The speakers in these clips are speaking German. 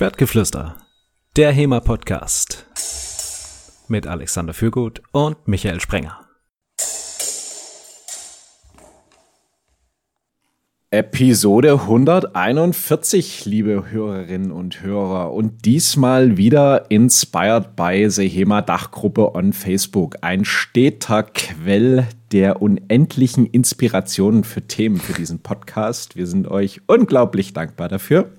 Schwertgeflüster, der HEMA-Podcast mit Alexander Fürgut und Michael Sprenger. Episode 141, liebe Hörerinnen und Hörer. Und diesmal wieder inspired by the HEMA Dachgruppe on Facebook. Ein steter Quell der unendlichen Inspirationen für Themen für diesen Podcast. Wir sind euch unglaublich dankbar dafür.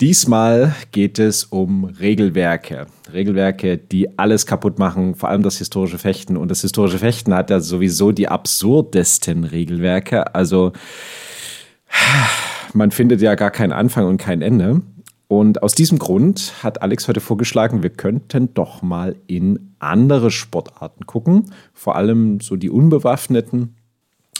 Diesmal geht es um Regelwerke. Regelwerke, die alles kaputt machen, vor allem das historische Fechten. Und das historische Fechten hat ja sowieso die absurdesten Regelwerke. Also man findet ja gar keinen Anfang und kein Ende. Und aus diesem Grund hat Alex heute vorgeschlagen, wir könnten doch mal in andere Sportarten gucken. Vor allem so die unbewaffneten.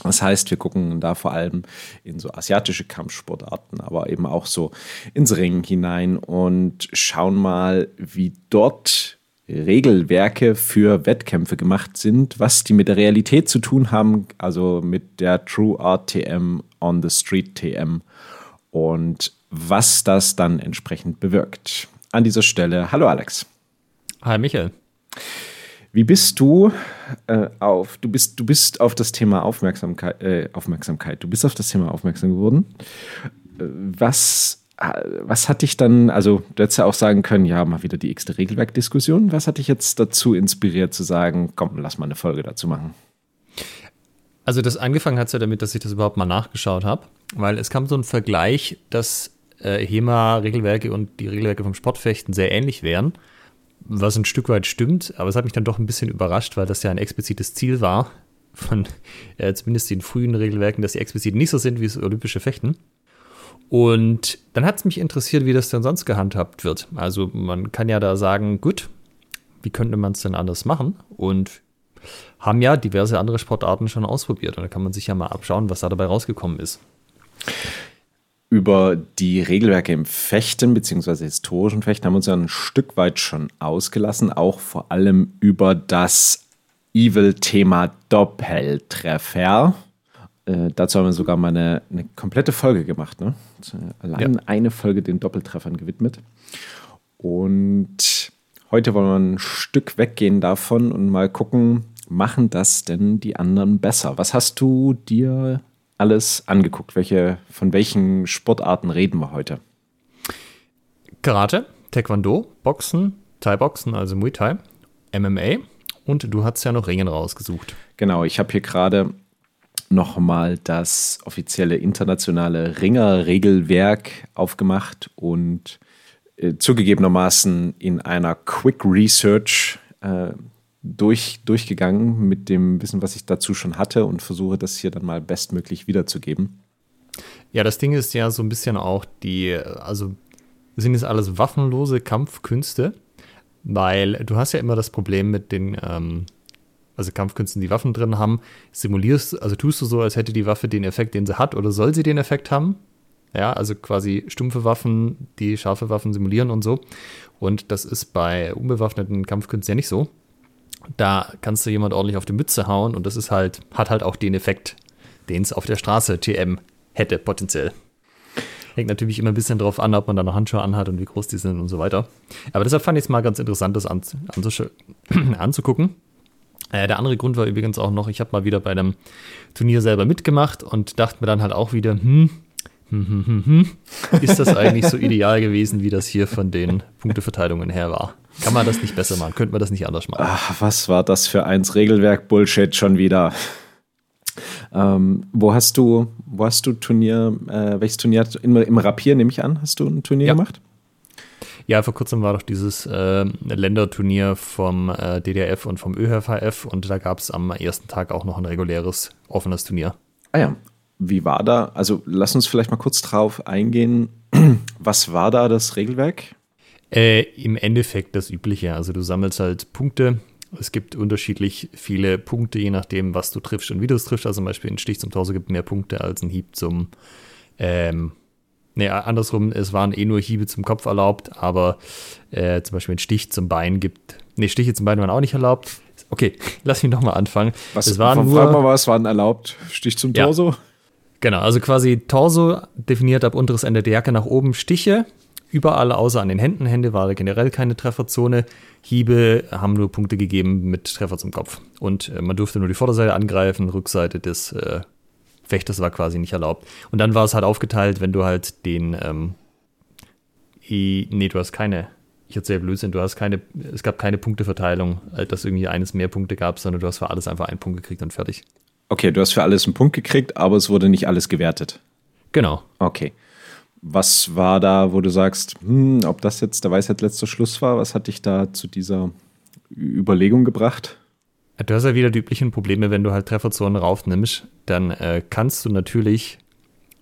Das heißt, wir gucken da vor allem in so asiatische Kampfsportarten, aber eben auch so ins Ringen hinein und schauen mal, wie dort Regelwerke für Wettkämpfe gemacht sind, was die mit der Realität zu tun haben, also mit der True Art TM on the Street TM und was das dann entsprechend bewirkt. An dieser Stelle, hallo Alex. Hi Michael. Wie bist du äh, auf, du bist, du bist auf das Thema Aufmerksamkeit, äh, Aufmerksamkeit, du bist auf das Thema aufmerksam geworden. Äh, was was hat dich dann, also du hättest ja auch sagen können, ja, mal wieder die x-te Regelwerkdiskussion. Was hat dich jetzt dazu inspiriert zu sagen, komm, lass mal eine Folge dazu machen? Also das angefangen hat es ja damit, dass ich das überhaupt mal nachgeschaut habe, weil es kam so ein Vergleich, dass äh, HEMA-Regelwerke und die Regelwerke vom Sportfechten sehr ähnlich wären, was ein Stück weit stimmt, aber es hat mich dann doch ein bisschen überrascht, weil das ja ein explizites Ziel war von äh, zumindest den frühen Regelwerken, dass sie explizit nicht so sind wie das olympische Fechten. Und dann hat es mich interessiert, wie das denn sonst gehandhabt wird. Also man kann ja da sagen, gut, wie könnte man es denn anders machen? Und haben ja diverse andere Sportarten schon ausprobiert. Und da kann man sich ja mal abschauen, was da dabei rausgekommen ist. Über die Regelwerke im Fechten bzw. historischen Fechten haben wir uns ja ein Stück weit schon ausgelassen, auch vor allem über das Evil-Thema Doppeltreffer. Äh, dazu haben wir sogar mal eine, eine komplette Folge gemacht. Ne? Allein ja. eine Folge den Doppeltreffern gewidmet. Und heute wollen wir ein Stück weggehen davon und mal gucken, machen das denn die anderen besser? Was hast du dir alles angeguckt? Welche, von welchen Sportarten reden wir heute? Karate, Taekwondo, Boxen, Thai-Boxen, also Muay Thai, MMA und du hast ja noch Ringen rausgesucht. Genau, ich habe hier gerade nochmal das offizielle internationale Ringer-Regelwerk aufgemacht und äh, zugegebenermaßen in einer Quick Research äh, durch, durchgegangen mit dem Wissen, was ich dazu schon hatte und versuche das hier dann mal bestmöglich wiederzugeben. Ja, das Ding ist ja so ein bisschen auch die, also sind es alles waffenlose Kampfkünste, weil du hast ja immer das Problem mit den ähm, also Kampfkünsten, die Waffen drin haben, simulierst, also tust du so, als hätte die Waffe den Effekt, den sie hat, oder soll sie den Effekt haben? Ja, also quasi stumpfe Waffen, die scharfe Waffen simulieren und so. Und das ist bei unbewaffneten Kampfkünsten ja nicht so. Da kannst du jemand ordentlich auf die Mütze hauen und das ist halt, hat halt auch den Effekt, den es auf der Straße TM hätte, potenziell. Hängt natürlich immer ein bisschen drauf an, ob man da noch Handschuhe anhat und wie groß die sind und so weiter. Aber deshalb fand ich es mal ganz interessant, das anzugucken. Äh, der andere Grund war übrigens auch noch, ich habe mal wieder bei einem Turnier selber mitgemacht und dachte mir dann halt auch wieder, hm, hm, hm, hm, hm ist das eigentlich so ideal gewesen, wie das hier von den Punkteverteilungen her war? Kann man das nicht besser machen? Könnte man das nicht anders machen? Ach, was war das für eins Regelwerk-Bullshit schon wieder? Ähm, wo hast du, wo hast du Turnier, äh, welches Turnier? Im, Im Rapier nehme ich an, hast du ein Turnier ja. gemacht? Ja, vor kurzem war doch dieses äh, Länderturnier vom äh, DDRF und vom ÖHVF und da gab es am ersten Tag auch noch ein reguläres offenes Turnier. Ah ja, wie war da? Also lass uns vielleicht mal kurz drauf eingehen. Was war da das Regelwerk? Äh, Im Endeffekt das Übliche. Also du sammelst halt Punkte. Es gibt unterschiedlich viele Punkte, je nachdem, was du triffst und wie du es triffst. Also zum Beispiel ein Stich zum Torso gibt mehr Punkte als ein Hieb zum ähm, Nee, andersrum, es waren eh nur Hiebe zum Kopf erlaubt, aber äh, zum Beispiel ein Stich zum Bein gibt. Nee, Stiche zum Bein waren auch nicht erlaubt. Okay, lass mich nochmal anfangen. Was es waren nur, mal was waren erlaubt? Stich zum Torso? Ja. Genau, also quasi Torso definiert ab unteres Ende der Jacke nach oben Stiche. Überall außer an den Händen. Hände war generell keine Trefferzone. Hiebe haben nur Punkte gegeben mit Treffer zum Kopf. Und äh, man durfte nur die Vorderseite angreifen, Rückseite des äh, Fechters war quasi nicht erlaubt. Und dann war es halt aufgeteilt, wenn du halt den, ähm, i, nee, du hast keine, ich erzähle Blödsinn, du hast keine, es gab keine Punkteverteilung, äh, dass irgendwie eines mehr Punkte gab, sondern du hast für alles einfach einen Punkt gekriegt und fertig. Okay, du hast für alles einen Punkt gekriegt, aber es wurde nicht alles gewertet. Genau. Okay. Was war da, wo du sagst, hm, ob das jetzt der Weisheit letzter Schluss war? Was hat dich da zu dieser Überlegung gebracht? Du hast ja wieder die üblichen Probleme, wenn du halt Trefferzonen raufnimmst, dann äh, kannst du natürlich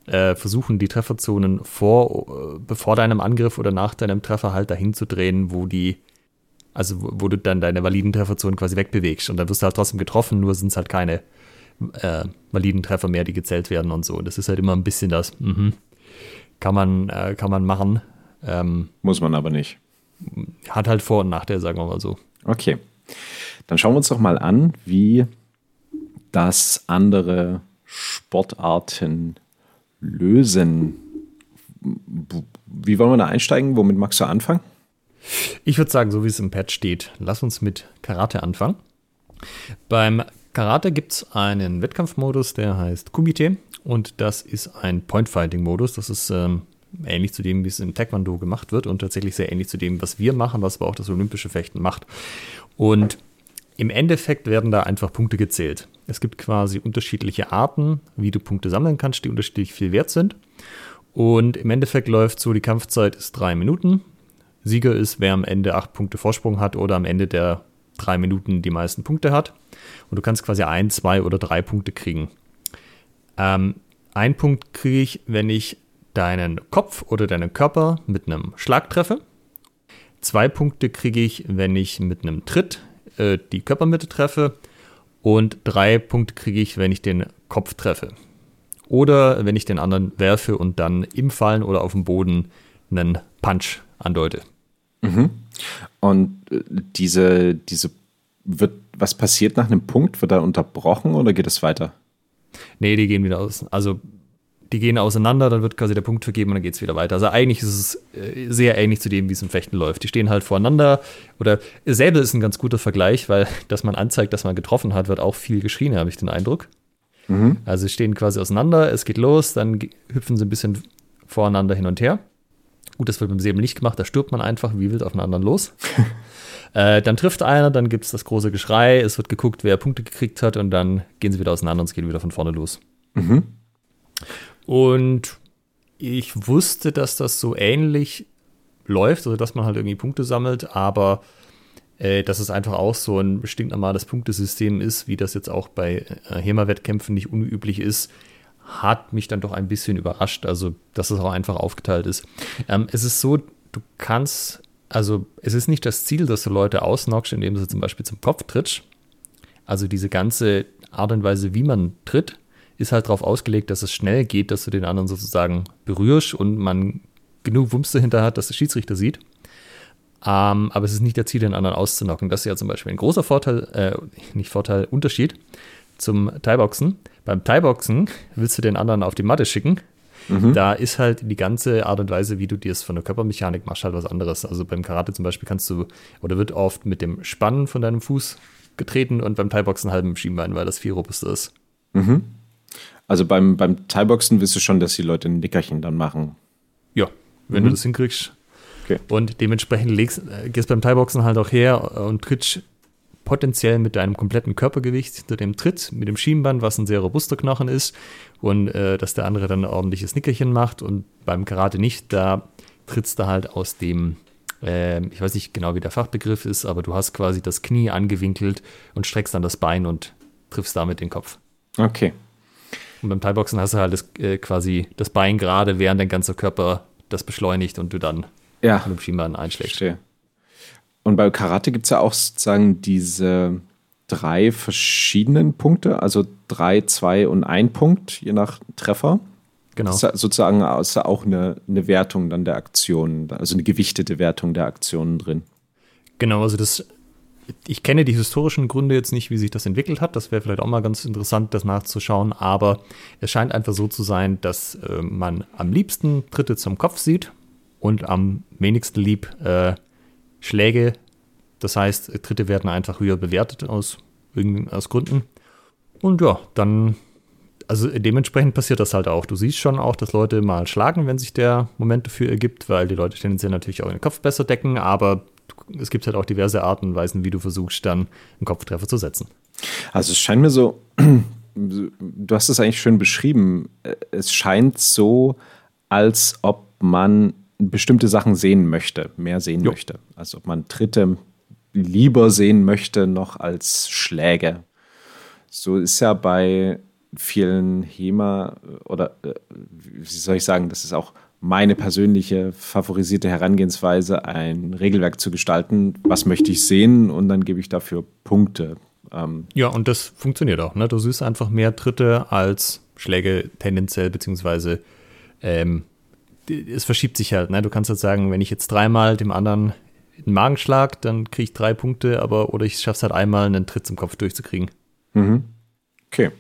äh, versuchen, die Trefferzonen vor, äh, bevor deinem Angriff oder nach deinem Treffer halt dahin zu drehen, wo die, also wo, wo du dann deine validen Trefferzonen quasi wegbewegst. Und dann wirst du halt trotzdem getroffen, nur sind es halt keine äh, validen Treffer mehr, die gezählt werden und so. Das ist halt immer ein bisschen das, mhm. Kann, man, äh, kann man machen. Ähm, Muss man aber nicht. Hat halt Vor- und Nachteile, sagen wir mal so. Okay. Dann schauen wir uns doch mal an, wie das andere Sportarten lösen. Wie wollen wir da einsteigen? Womit magst du anfangen? Ich würde sagen, so wie es im Pad steht, lass uns mit Karate anfangen. Beim Karate gibt es einen Wettkampfmodus, der heißt Kumite und das ist ein Point-Fighting-Modus. Das ist ähm, ähnlich zu dem, wie es im Taekwondo gemacht wird und tatsächlich sehr ähnlich zu dem, was wir machen, was aber auch das olympische Fechten macht. Und im Endeffekt werden da einfach Punkte gezählt. Es gibt quasi unterschiedliche Arten, wie du Punkte sammeln kannst, die unterschiedlich viel wert sind. Und im Endeffekt läuft so, die Kampfzeit ist drei Minuten. Sieger ist, wer am Ende acht Punkte Vorsprung hat oder am Ende der drei Minuten die meisten Punkte hat. Und du kannst quasi ein, zwei oder drei Punkte kriegen. Ähm, ein Punkt kriege ich, wenn ich deinen Kopf oder deinen Körper mit einem Schlag treffe. Zwei Punkte kriege ich, wenn ich mit einem Tritt äh, die Körpermitte treffe. Und drei Punkte kriege ich, wenn ich den Kopf treffe. Oder wenn ich den anderen werfe und dann im Fallen oder auf dem Boden einen Punch andeute. Mhm. Und äh, diese, diese wird, was passiert nach einem Punkt? Wird er unterbrochen oder geht es weiter? Nee, die gehen wieder aus. Also die gehen auseinander, dann wird quasi der Punkt vergeben und dann geht es wieder weiter. Also eigentlich ist es äh, sehr ähnlich zu dem, wie es im Fechten läuft. Die stehen halt voreinander oder Säbel ist ein ganz guter Vergleich, weil dass man anzeigt, dass man getroffen hat, wird auch viel geschrien, habe ich den Eindruck. Mhm. Also sie stehen quasi auseinander, es geht los, dann hüpfen sie ein bisschen voreinander hin und her. Gut, das wird beim Säbel nicht gemacht, da stirbt man einfach wie wild auf einen anderen los. äh, dann trifft einer, dann gibt es das große Geschrei, es wird geguckt, wer Punkte gekriegt hat und dann gehen sie wieder auseinander und es geht wieder von vorne los. Mhm. Und ich wusste, dass das so ähnlich läuft, also dass man halt irgendwie Punkte sammelt, aber äh, dass es einfach auch so ein stinknormales Punktesystem ist, wie das jetzt auch bei äh, HEMA-Wettkämpfen nicht unüblich ist, hat mich dann doch ein bisschen überrascht, also dass es auch einfach aufgeteilt ist. Ähm, es ist so, du kannst, also es ist nicht das Ziel, dass du Leute ausnockst, indem du zum Beispiel zum Kopf trittst. Also diese ganze Art und Weise, wie man tritt, ist halt darauf ausgelegt, dass es schnell geht, dass du den anderen sozusagen berührst und man genug Wumms dahinter hat, dass der Schiedsrichter sieht. Ähm, aber es ist nicht der Ziel, den anderen auszunocken. Das ist ja zum Beispiel ein großer Vorteil, äh, nicht Vorteil, Unterschied zum Thai-Boxen. Beim Thai-Boxen willst du den anderen auf die Matte schicken. Mhm. Da ist halt die ganze Art und Weise, wie du dir es von der Körpermechanik machst, halt was anderes. Also beim Karate zum Beispiel kannst du, oder wird oft mit dem Spannen von deinem Fuß getreten und beim Thai-Boxen mit dem Schienbein, weil das viel robuster ist. Mhm. Also beim, beim Thai-Boxen wirst du schon, dass die Leute ein Nickerchen dann machen. Ja, wenn mhm. du das hinkriegst. Okay. Und dementsprechend legst, äh, gehst beim Thai-Boxen halt auch her und trittst potenziell mit deinem kompletten Körpergewicht hinter dem Tritt, mit dem Schienbein, was ein sehr robuster Knochen ist, und äh, dass der andere dann ein ordentliches Nickerchen macht und beim Karate nicht, da trittst du halt aus dem, äh, ich weiß nicht genau, wie der Fachbegriff ist, aber du hast quasi das Knie angewinkelt und streckst dann das Bein und triffst damit den Kopf. Okay. Und beim Thai-Boxen hast du halt das, äh, quasi das Bein gerade, während dein ganzer Körper das beschleunigt und du dann ja. mit dem Schienbein einschlägst. Verstehe. Und bei Karate gibt es ja auch sozusagen diese drei verschiedenen Punkte, also drei, zwei und ein Punkt, je nach Treffer. Genau. Das ist sozusagen ist auch eine, eine Wertung dann der Aktionen, also eine gewichtete Wertung der Aktionen drin. Genau, also das ich kenne die historischen Gründe jetzt nicht, wie sich das entwickelt hat. Das wäre vielleicht auch mal ganz interessant, das nachzuschauen. Aber es scheint einfach so zu sein, dass äh, man am liebsten Dritte zum Kopf sieht. und am wenigsten lieb äh, Schläge. Das heißt, Dritte werden einfach höher bewertet aus, aus Gründen. Und ja, dann, also dementsprechend passiert das halt auch. Du siehst schon auch, dass Leute mal schlagen, wenn sich der Moment dafür ergibt, weil die Leute tendenziell natürlich auch den Kopf besser decken, aber es gibt halt auch diverse Arten und Weisen, wie du versuchst, dann einen Kopftreffer zu setzen. Also es scheint mir so, du hast es eigentlich schön beschrieben, es scheint so, als ob man bestimmte Sachen sehen möchte, mehr sehen jo. möchte. Also ob man Dritte lieber sehen möchte noch als Schläge. So ist ja bei vielen HEMA oder äh, wie soll ich sagen, das ist auch meine persönliche favorisierte Herangehensweise, ein Regelwerk zu gestalten. Was möchte ich sehen? Und dann gebe ich dafür Punkte. Ähm ja, und das funktioniert auch. Ne? Du siehst einfach mehr Tritte als Schläge tendenziell, beziehungsweise ähm, es verschiebt sich halt. Ne? Du kannst halt sagen, wenn ich jetzt dreimal dem anderen den Magen schlag, dann kriege ich drei Punkte, aber oder ich schaffe es halt einmal, einen Tritt zum Kopf durchzukriegen. Mhm. Okay.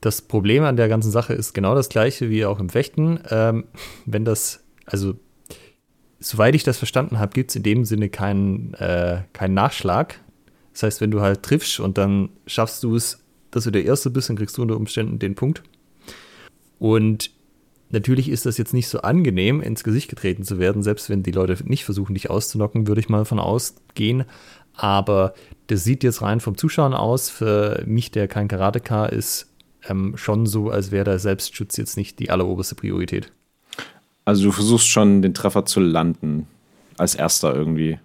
Das Problem an der ganzen Sache ist genau das gleiche wie auch im Fechten. Ähm, wenn das, also soweit ich das verstanden habe, gibt es in dem Sinne keinen, äh, keinen Nachschlag. Das heißt, wenn du halt triffst und dann schaffst du es, dass du der Erste bist, dann kriegst du unter Umständen den Punkt. Und natürlich ist das jetzt nicht so angenehm, ins Gesicht getreten zu werden, selbst wenn die Leute nicht versuchen, dich auszunocken, würde ich mal von ausgehen. Aber das sieht jetzt rein vom Zuschauen aus. Für mich, der kein Karateka ist, ähm, schon so, als wäre der Selbstschutz jetzt nicht die alleroberste Priorität. Also du versuchst schon den Treffer zu landen, als erster irgendwie.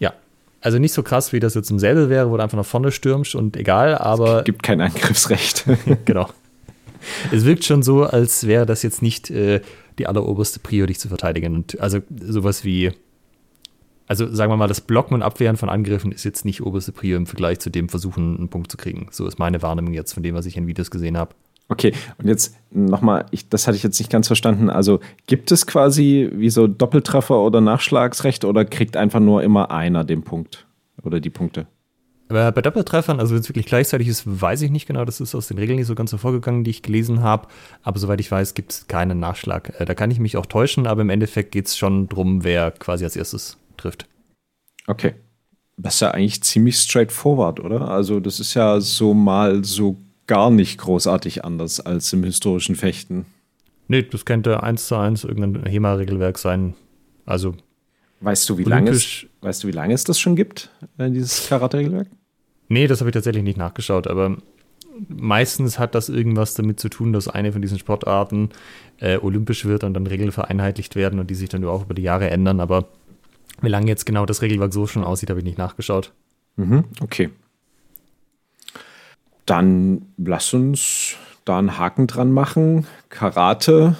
Ja, also nicht so krass, wie das jetzt im Säbel wäre, wo du einfach nach vorne stürmst und egal, aber. Es gibt kein Angriffsrecht. genau. Es wirkt schon so, als wäre das jetzt nicht äh, die alleroberste Prio, dich zu verteidigen. Und also sowas wie also sagen wir mal, das Blocken und Abwehren von Angriffen ist jetzt nicht oberste Prio im Vergleich zu dem Versuchen, einen Punkt zu kriegen. So ist meine Wahrnehmung jetzt von dem, was ich in Videos gesehen habe. Okay, und jetzt nochmal, das hatte ich jetzt nicht ganz verstanden. Also gibt es quasi wie so Doppeltreffer oder Nachschlagsrecht oder kriegt einfach nur immer einer den Punkt oder die Punkte? Aber bei Doppeltreffern, also wenn es wirklich gleichzeitig ist, weiß ich nicht genau. Das ist aus den Regeln nicht so ganz hervorgegangen, die ich gelesen habe. Aber soweit ich weiß, gibt es keinen Nachschlag. Äh, da kann ich mich auch täuschen, aber im Endeffekt geht es schon darum, wer quasi als erstes trifft. Okay. Das ist ja eigentlich ziemlich straightforward, oder? Also, das ist ja so mal so gar nicht großartig anders als im historischen Fechten. Nee, das könnte eins zu eins irgendein HEMA-Regelwerk sein. Also. Weißt du, wie lange es, weißt du, wie lange es das schon gibt, äh, dieses Karate-Regelwerk? Nee, das habe ich tatsächlich nicht nachgeschaut, aber meistens hat das irgendwas damit zu tun, dass eine von diesen Sportarten äh, olympisch wird und dann Regeln vereinheitlicht werden und die sich dann auch über die Jahre ändern, aber wie lange jetzt genau das Regelwerk so schon aussieht, habe ich nicht nachgeschaut. Mhm, okay. Dann lass uns da einen Haken dran machen. Karate,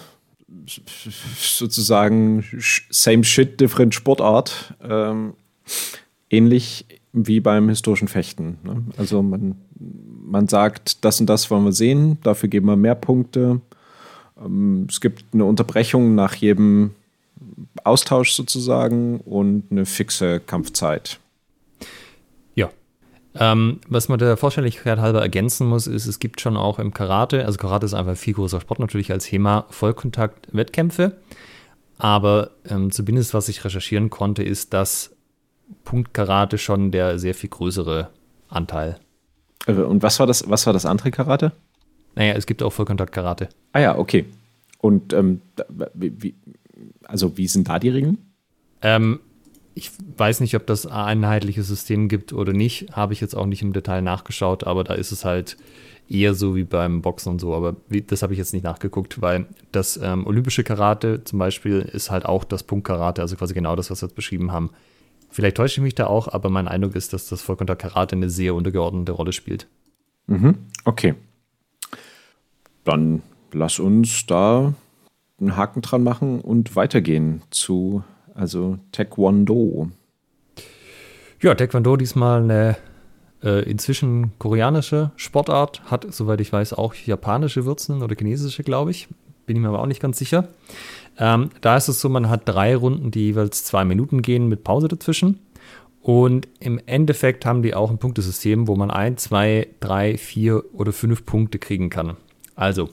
sozusagen same shit, different Sportart. Ähm, ähnlich wie beim historischen Fechten. Ne? Also man, man sagt, das und das wollen wir sehen, dafür geben wir mehr Punkte. Ähm, es gibt eine Unterbrechung nach jedem Austausch sozusagen und eine fixe Kampfzeit. Ja. Ähm, was man der Vorstelligkeit halber ergänzen muss, ist, es gibt schon auch im Karate, also Karate ist einfach ein viel größerer Sport natürlich als HEMA, Vollkontakt-Wettkämpfe. Aber ähm, zumindest was ich recherchieren konnte, ist, dass Punktkarate schon der sehr viel größere Anteil. Äh, und was war das, was war das andere Karate? Naja, es gibt auch Vollkontakt-Karate. Ah ja, okay. Und ähm, wie, also wie sind da die Regeln? Ähm, ich weiß nicht, ob das ein einheitliches System gibt oder nicht. Habe ich jetzt auch nicht im Detail nachgeschaut, aber da ist es halt eher so wie beim Boxen und so. Aber wie, das habe ich jetzt nicht nachgeguckt, weil das ähm, olympische Karate zum Beispiel ist halt auch das Punktkarate, also quasi genau das, was wir jetzt beschrieben haben. Vielleicht täusche ich mich da auch, aber mein Eindruck ist, dass das Vollkontakt-Karate eine sehr untergeordnete Rolle spielt. Mhm, okay. Dann lass uns da einen Haken dran machen und weitergehen zu also Taekwondo. Ja, Taekwondo diesmal eine äh, inzwischen koreanische Sportart, hat, soweit ich weiß, auch japanische Wurzeln oder chinesische, glaube ich. Bin ich mir aber auch nicht ganz sicher. Ähm, da ist es so, man hat drei Runden, die jeweils zwei Minuten gehen mit Pause dazwischen. Und im Endeffekt haben die auch ein Punktesystem, wo man ein, zwei, drei, vier oder fünf Punkte kriegen kann. Also,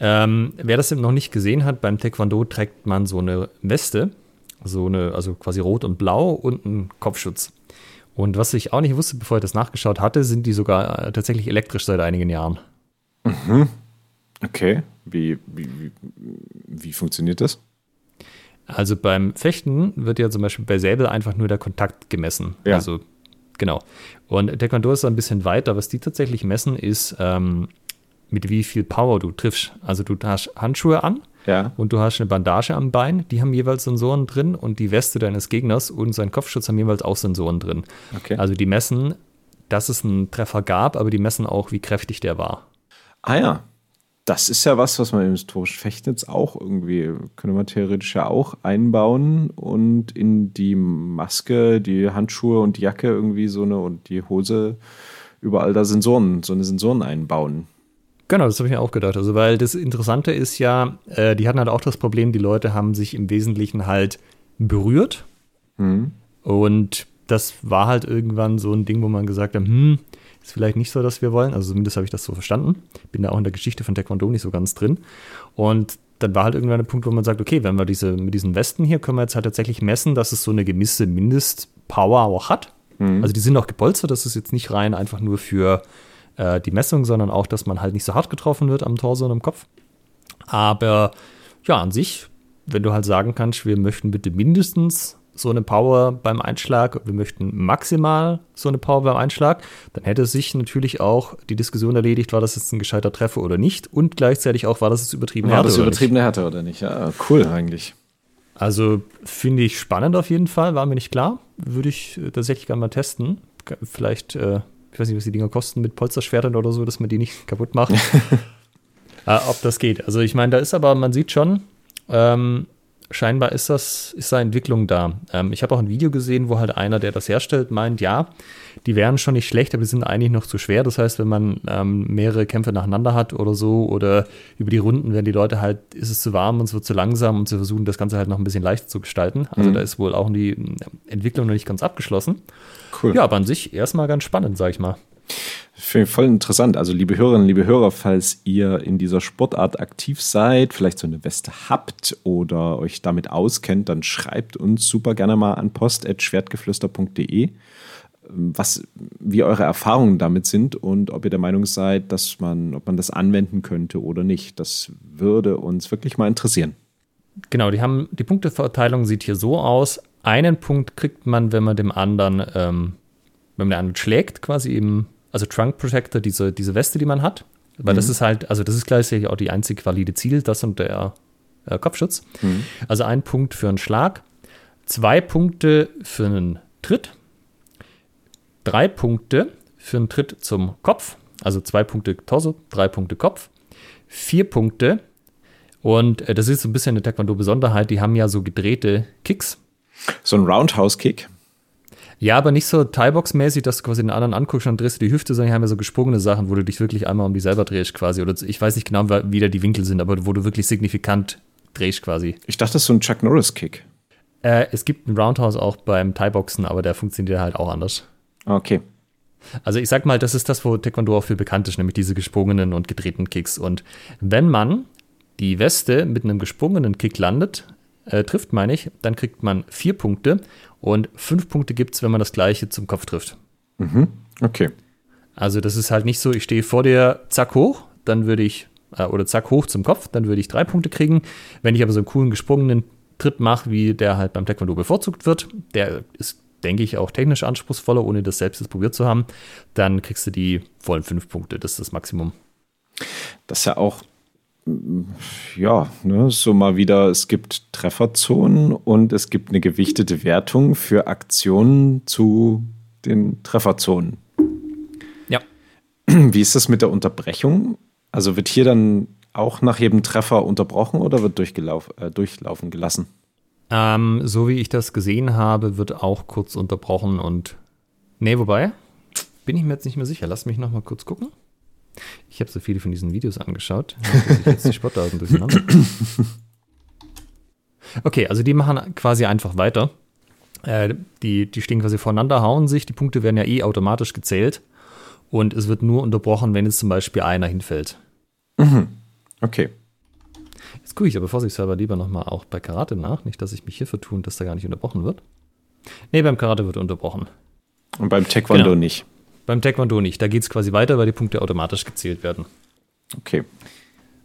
ähm, wer das noch nicht gesehen hat, beim Taekwondo trägt man so eine Weste, so eine, also quasi rot und blau und ein Kopfschutz. Und was ich auch nicht wusste, bevor ich das nachgeschaut hatte, sind die sogar äh, tatsächlich elektrisch seit einigen Jahren. Mhm. Okay. Wie, wie, wie, wie funktioniert das? Also beim Fechten wird ja zum Beispiel bei Säbel einfach nur der Kontakt gemessen. Ja. Also genau. Und Taekwondo ist ein bisschen weiter. Was die tatsächlich messen, ist, ähm, mit wie viel Power du triffst. Also du hast Handschuhe an Ja. und du hast eine Bandage am Bein. Die haben jeweils Sensoren drin und die Weste deines Gegners und sein Kopfschutz haben jeweils auch Sensoren drin. Okay. Also die messen, dass es einen Treffer gab, aber die messen auch, wie kräftig der war. Ah ja. Das ist ja was, was man im historischen Fechten jetzt auch irgendwie, könnte man theoretisch ja auch einbauen und in die Maske, die Handschuhe und die Jacke irgendwie so eine und die Hose überall da Sensoren, so eine Sensoren einbauen. Genau, das habe ich mir auch gedacht. Also, weil das Interessante ist ja, äh, die hatten halt auch das Problem, die Leute haben sich im Wesentlichen halt berührt. Mhm. Und das war halt irgendwann so ein Ding, wo man gesagt hat, hm, ist vielleicht nicht so, dass wir wollen. Also zumindest habe ich das so verstanden. Bin da auch in der Geschichte von Taekwondo nicht so ganz drin. Und dann war halt irgendwann der Punkt, wo man sagt, okay, wenn wir diese, mit diesen Westen hier, können wir jetzt halt tatsächlich messen, dass es so eine gewisse Mindestpower auch hat. Also die sind auch gepolstert, das ist jetzt nicht rein einfach nur für äh, die Messung, sondern auch, dass man halt nicht so hart getroffen wird am Torso und am Kopf. Aber ja, an sich, wenn du halt sagen kannst, wir möchten bitte mindestens so eine Power beim Einschlag, wir möchten maximal so eine Power beim Einschlag, dann hätte sich natürlich auch die Diskussion erledigt, war das jetzt ein gescheiter Treffer oder nicht und gleichzeitig auch, war das jetzt übertrieben War Härte das oder übertriebene Härte oder nicht? Ja, cool eigentlich. Also finde ich spannend auf jeden Fall, war mir nicht klar. Würde ich äh, tatsächlich gerne mal testen. Vielleicht, äh, ich weiß nicht, was die Dinger kosten mit Polsterschwertern oder so, dass man die nicht kaputt macht. äh, ob das geht. Also ich meine, da ist aber, man sieht schon, ähm, scheinbar ist das, ist da Entwicklung da. Ähm, ich habe auch ein Video gesehen, wo halt einer, der das herstellt, meint, ja, die wären schon nicht schlecht, aber die sind eigentlich noch zu schwer. Das heißt, wenn man ähm, mehrere Kämpfe nacheinander hat oder so oder über die Runden werden die Leute halt, ist es zu warm und es wird zu langsam und sie versuchen das Ganze halt noch ein bisschen leichter zu gestalten. Also da ist wohl auch die ähm, Entwicklung noch nicht ganz abgeschlossen. Cool. Ja, aber an sich erstmal ganz spannend, sag ich mal. Finde ich voll interessant. Also, liebe Hörerinnen, liebe Hörer, falls ihr in dieser Sportart aktiv seid, vielleicht so eine Weste habt oder euch damit auskennt, dann schreibt uns super gerne mal an post.schwertgeflüster.de, was, wie eure Erfahrungen damit sind und ob ihr der Meinung seid, dass man, ob man das anwenden könnte oder nicht. Das würde uns wirklich mal interessieren. Genau, die haben die Punkteverteilung sieht hier so aus. Einen Punkt kriegt man, wenn man dem anderen, ähm, wenn man den anderen schlägt, quasi eben, also Trunk Protector, diese, diese Weste, die man hat. Weil das ist halt, also das ist gleichzeitig auch die einzig valide Ziel, das und der äh, Kopfschutz. Also ein Punkt für einen Schlag, zwei Punkte für einen Tritt, drei Punkte für einen Tritt zum Kopf, also zwei Punkte Torso, drei Punkte Kopf, vier Punkte und äh, das ist so ein bisschen eine Taekwondo-Besonderheit, die haben ja so gedrehte Kicks. So ein Roundhouse-Kick. Ja, aber nicht so Thai-Box-mäßig, dass du quasi den anderen anguckst und drehst du die Hüfte, sondern die haben ja so gesprungene Sachen, wo du dich wirklich einmal um die selber drehst quasi. Oder ich weiß nicht genau, wie da die Winkel sind, aber wo du wirklich signifikant drehst quasi. Ich dachte, das ist so ein Chuck Norris-Kick. Äh, es gibt einen Roundhouse auch beim Thai-Boxen, aber der funktioniert halt auch anders. Okay. Also ich sag mal, das ist das, wo Taekwondo auch für bekannt ist, nämlich diese gesprungenen und gedrehten Kicks. Und wenn man die Weste mit einem gesprungenen Kick landet, äh, trifft, meine ich, dann kriegt man vier Punkte und fünf Punkte gibt es, wenn man das gleiche zum Kopf trifft. Okay. Also das ist halt nicht so, ich stehe vor dir, zack hoch, dann würde ich, äh, oder zack hoch zum Kopf, dann würde ich drei Punkte kriegen. Wenn ich aber so einen coolen gesprungenen Tritt mache, wie der halt beim Taekwondo bevorzugt wird, der ist, denke ich, auch technisch anspruchsvoller, ohne das selbst jetzt probiert zu haben, dann kriegst du die vollen fünf Punkte, das ist das Maximum. Das ist ja auch, ja, ne, so mal wieder, es gibt Trefferzonen und es gibt eine gewichtete Wertung für Aktionen zu den Trefferzonen. Ja. Wie ist das mit der Unterbrechung? Also wird hier dann auch nach jedem Treffer unterbrochen oder wird äh, durchlaufen gelassen? Ähm, so wie ich das gesehen habe, wird auch kurz unterbrochen und. Nee, wobei, bin ich mir jetzt nicht mehr sicher. Lass mich noch mal kurz gucken. Ich habe so viele von diesen Videos angeschaut. dass ich jetzt die Sportarten durcheinander. Okay, also die machen quasi einfach weiter. Äh, die, die stehen quasi voneinander, hauen sich. Die Punkte werden ja eh automatisch gezählt. Und es wird nur unterbrochen, wenn jetzt zum Beispiel einer hinfällt. Okay. Jetzt Jetzt gucke ich aber vorsichtshalber lieber nochmal auch bei Karate nach. Nicht, dass ich mich hier vertue und dass da gar nicht unterbrochen wird. Nee, beim Karate wird unterbrochen. Und beim Taekwondo Genau. nicht. Beim Taekwondo nicht. Da geht es quasi weiter, weil die Punkte automatisch gezählt werden. Okay.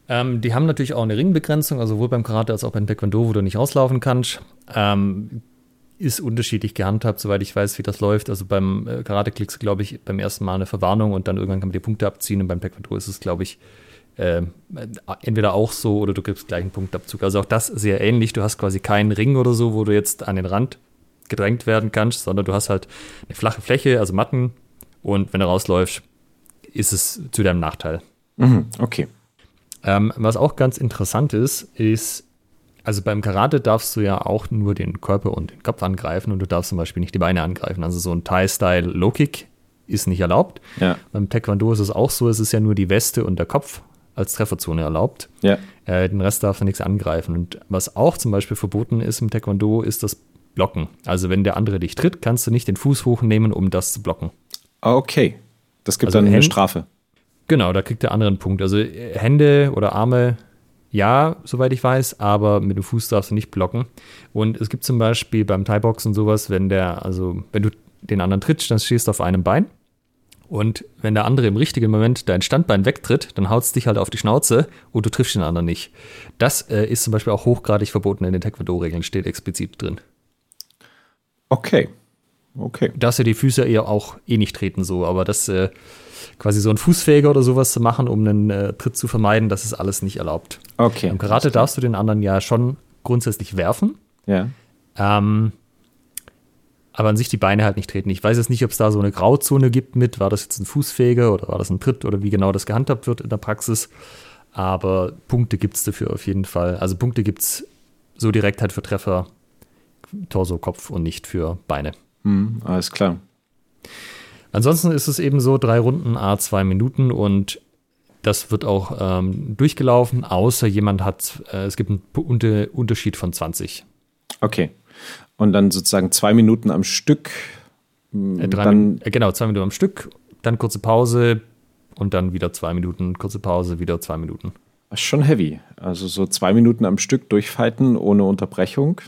Ähm, die haben natürlich auch eine Ringbegrenzung, also sowohl beim Karate als auch beim Taekwondo, wo du nicht auslaufen kannst. Ähm, ist unterschiedlich gehandhabt, soweit ich weiß, wie das läuft. Also beim äh, Karate kriegst du, glaube ich, beim ersten Mal eine Verwarnung und dann irgendwann kann man die Punkte abziehen. Und beim Taekwondo ist es, glaube ich, äh, entweder auch so oder du gibst gleich einen Punktabzug. Also auch das sehr ähnlich. Du hast quasi keinen Ring oder so, wo du jetzt an den Rand gedrängt werden kannst, sondern du hast halt eine flache Fläche, also Matten. Und wenn du rausläufst, ist es zu deinem Nachteil. Mhm. Okay. Ähm, was auch ganz interessant ist, ist, also beim Karate darfst du ja auch nur den Körper und den Kopf angreifen und du darfst zum Beispiel nicht die Beine angreifen. Also so ein Thai-Style Low-Kick ist nicht erlaubt. Ja. Beim Taekwondo ist es auch so, es ist ja nur die Weste und der Kopf als Trefferzone erlaubt. Ja. Äh, den Rest darf er nichts angreifen. Und was auch zum Beispiel verboten ist im Taekwondo, ist das Blocken. Also wenn der andere dich tritt, kannst du nicht den Fuß hochnehmen, um das zu blocken. Ah, Okay. Das gibt Also dann eine Strafe. Genau, da kriegt der andere einen Punkt. Also äh, Hände oder Arme, ja, soweit ich weiß, aber mit dem Fuß darfst du nicht blocken. Und es gibt zum Beispiel beim Thai-Boxen sowas, wenn der, also wenn du den anderen trittst, dann stehst du auf einem Bein. Und wenn der andere im richtigen Moment dein Standbein wegtritt, dann haut es dich halt auf die Schnauze und du triffst den anderen nicht. Das äh, ist zum Beispiel auch hochgradig verboten in den Taekwondo-Regeln, steht explizit drin. Okay. Okay. Darfst du die Füße eher auch eh nicht treten so, aber das äh, quasi so ein Fußfähiger oder sowas zu machen, um einen äh, Tritt zu vermeiden, das ist alles nicht erlaubt. Okay. Im Karate darfst du den anderen ja schon grundsätzlich werfen, Ja. ähm, aber an sich die Beine halt nicht treten. Ich weiß jetzt nicht, ob es da so eine Grauzone gibt mit, war das jetzt ein Fußfähiger oder war das ein Tritt oder wie genau das gehandhabt wird in der Praxis. Aber Punkte gibt es dafür auf jeden Fall. Also Punkte gibt es so direkt halt für Treffer, Torso, Kopf und nicht für Beine. Hm, alles klar. Ansonsten ist es eben so, drei Runden, a zwei Minuten und das wird auch ähm, durchgelaufen, außer jemand hat, äh, es gibt einen Unter Unterschied von 20. Okay. Und dann sozusagen zwei Minuten am Stück. Äh, drei dann, äh, genau, zwei Minuten am Stück, dann kurze Pause und dann wieder zwei Minuten, kurze Pause, wieder zwei Minuten. schon heavy. Also so zwei Minuten am Stück durchfighten ohne Unterbrechung.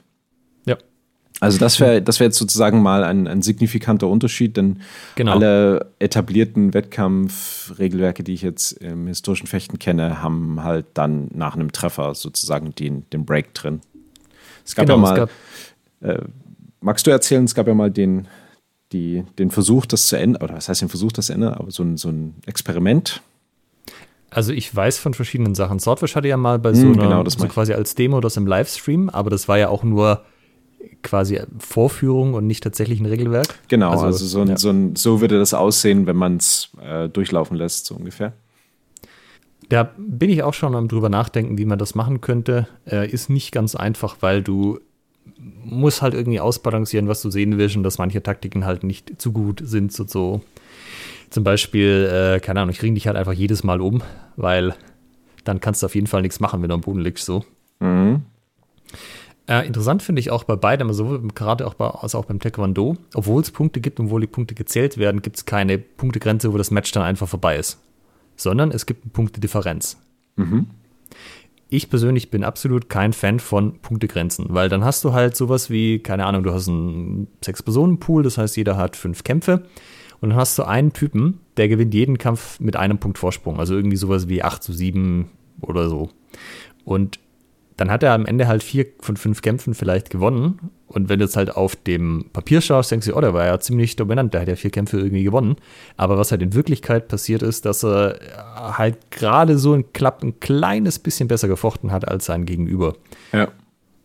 Also das wäre das wär jetzt sozusagen mal ein, ein signifikanter Unterschied, denn Genau. alle etablierten Wettkampfregelwerke, die ich jetzt im historischen Fechten kenne, haben halt dann nach einem Treffer sozusagen den, den Break drin. Es gab genau, ja mal, gab, magst du erzählen, es gab ja mal den, die, den Versuch, das zu ändern, oder was heißt den Versuch, das zu ändern, aber so ein, so ein Experiment. also ich weiß von verschiedenen Sachen. Swordfish hatte ja mal bei so Hm, einer, genau, das so quasi als Demo das im Livestream, aber das war ja auch nur quasi Vorführung und nicht tatsächlich ein Regelwerk. Genau, also, so, ein, ja. so, ein, so würde das aussehen, wenn man es äh, durchlaufen lässt, so ungefähr. Da bin ich auch schon am drüber nachdenken, wie man das machen könnte. Äh, ist nicht ganz einfach, weil du musst halt irgendwie ausbalancieren, was du sehen willst und dass manche Taktiken halt nicht zu gut sind. So, so. Zum Beispiel, äh, keine Ahnung, ich ring dich halt einfach jedes Mal um, weil dann kannst du auf jeden Fall nichts machen, wenn du am Boden liegst. So. Mhm. Äh, interessant finde ich auch bei beidem, also sowohl beim Karate auch bei, als auch beim Taekwondo, obwohl es Punkte gibt und obwohl die Punkte gezählt werden, gibt es keine Punktegrenze, wo das Match dann einfach vorbei ist. Sondern es gibt eine Punktedifferenz. Ich persönlich bin absolut kein Fan von Punktegrenzen, weil dann hast du halt sowas wie, keine Ahnung, du hast einen Sechs-Personen-Pool, das heißt, jeder hat fünf Kämpfe. Und dann hast du einen Typen, der gewinnt jeden Kampf mit einem Punkt Vorsprung. Also irgendwie sowas wie 8 zu 7 oder so. Und dann hat er am Ende halt vier von fünf Kämpfen vielleicht gewonnen. Und wenn du jetzt halt auf dem Papier schaust, denkst du, oh, der war ja ziemlich dominant, der hat ja vier Kämpfe irgendwie gewonnen. Aber was halt in Wirklichkeit passiert ist, dass er halt gerade so ein Klapp ein kleines bisschen besser gefochten hat als sein Gegenüber. Ja.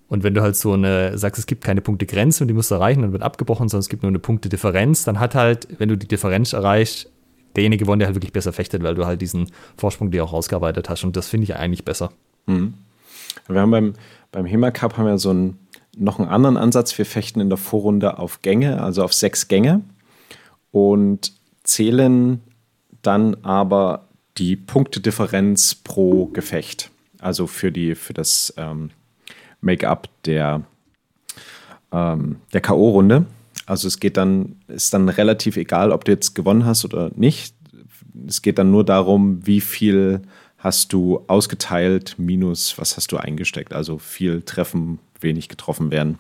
Und wenn du halt so eine, sagst, es gibt keine Punktegrenze und die musst du erreichen, dann wird abgebrochen, sondern es gibt nur eine Punktedifferenz, dann hat halt, wenn du die Differenz erreichst, derjenige gewonnen, der halt wirklich besser fechtet, weil du halt diesen Vorsprung dir auch rausgearbeitet hast. Und das finde ich eigentlich besser. Wir haben beim, beim HEMA Cup haben wir so einen, noch einen anderen Ansatz. Wir fechten in der Vorrunde auf Gänge, also auf sechs Gänge und zählen dann aber die Punktedifferenz pro Gefecht. Also für, die, für das ähm, Make-up der, ähm, der K.O.-Runde. Also es geht dann, ist dann relativ egal, ob du jetzt gewonnen hast oder nicht. Es geht dann nur darum, wie viel hast du ausgeteilt minus, was hast du eingesteckt? Also viel treffen, wenig getroffen werden.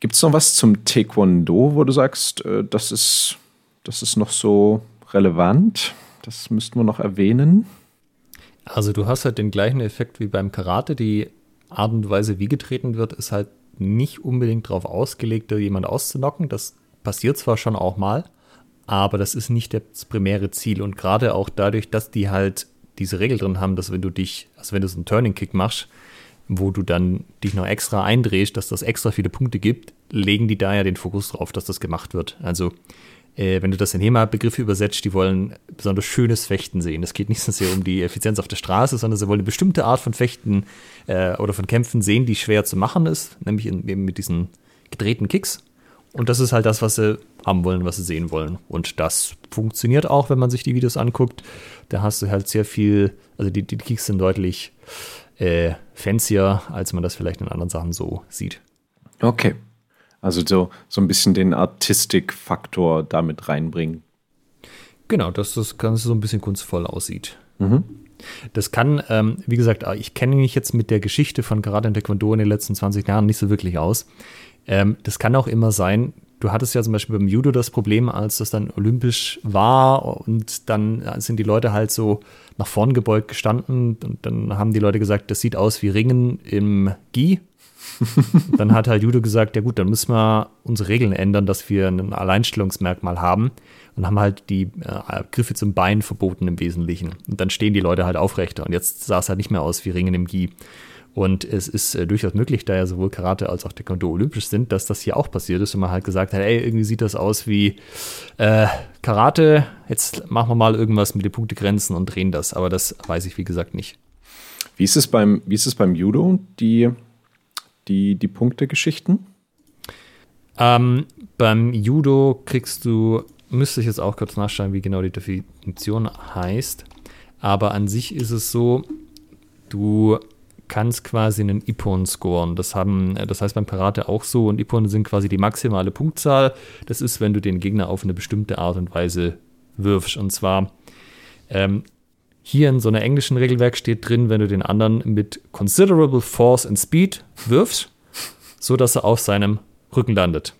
Gibt es noch was zum Taekwondo, wo du sagst, äh, das, ist, das ist noch so relevant? Das müssten wir noch erwähnen. Also du hast halt den gleichen Effekt wie beim Karate. Die Art und Weise, wie getreten wird, ist halt nicht unbedingt darauf ausgelegt, jemand auszunocken. Das passiert zwar schon auch mal, aber das ist nicht das primäre Ziel. Und gerade auch dadurch, dass die halt diese Regel drin haben, dass wenn du dich, also wenn du so einen Turning Kick machst, wo du dann dich noch extra eindrehst, dass das extra viele Punkte gibt, legen die da ja den Fokus drauf, dass das gemacht wird. Also äh, wenn du das in HEMA-Begriffe übersetzt, die wollen besonders schönes Fechten sehen. Es geht nicht so sehr um die Effizienz auf der Straße, sondern sie wollen eine bestimmte Art von Fechten äh, oder von Kämpfen sehen, die schwer zu machen ist, nämlich in, eben mit diesen gedrehten Kicks. Und das ist halt das, was sie haben wollen, was sie sehen wollen. Und das funktioniert auch, wenn man sich die Videos anguckt. Da hast du halt sehr viel, also die, die Kicks sind deutlich äh, fancier, als man das vielleicht in anderen Sachen so sieht. Okay. Also so, so ein bisschen den Artistik-Faktor damit reinbringen. Genau, dass das Ganze so ein bisschen kunstvoll aussieht. Mhm. Das kann, ähm, wie gesagt, ich kenne mich jetzt mit der Geschichte von Karate und Taekwondo in den letzten 20 Jahren nicht so wirklich aus. Ähm, das kann auch immer sein, du hattest ja zum Beispiel beim Judo das Problem, als das dann olympisch war und dann sind die Leute halt so nach vorn gebeugt gestanden und dann haben die Leute gesagt, das sieht aus wie Ringen im Gi. dann hat halt Judo gesagt, ja gut, dann müssen wir unsere Regeln ändern, dass wir ein Alleinstellungsmerkmal haben und haben halt die äh, Griffe zum Bein verboten im Wesentlichen. Und dann stehen die Leute halt aufrechter und jetzt sah es halt nicht mehr aus wie Ringen im Gi. Und es ist äh, durchaus möglich, da ja sowohl Karate als auch Taekwondo olympisch sind, dass das hier auch passiert ist und man halt gesagt hat, ey, irgendwie sieht das aus wie äh, Karate, jetzt machen wir mal irgendwas mit den Punktegrenzen und drehen das. Aber das weiß ich, wie gesagt, nicht. Wie ist es beim, wie ist es beim Judo, die, die, die Punktegeschichten? Ähm, beim Judo kriegst du, müsste ich jetzt auch kurz nachschauen, wie genau die Definition heißt. Aber an sich ist es so, du kannst quasi einen Ippon scoren. Das, haben, äh, das heißt beim Karate auch so. Und Ippon sind quasi die maximale Punktzahl. Das ist, wenn du den Gegner auf eine bestimmte Art und Weise wirfst. Und zwar ähm, hier in so einer englischen Regelwerk steht drin, wenn du den anderen mit considerable force and speed wirfst, so dass er auf seinem Rücken landet.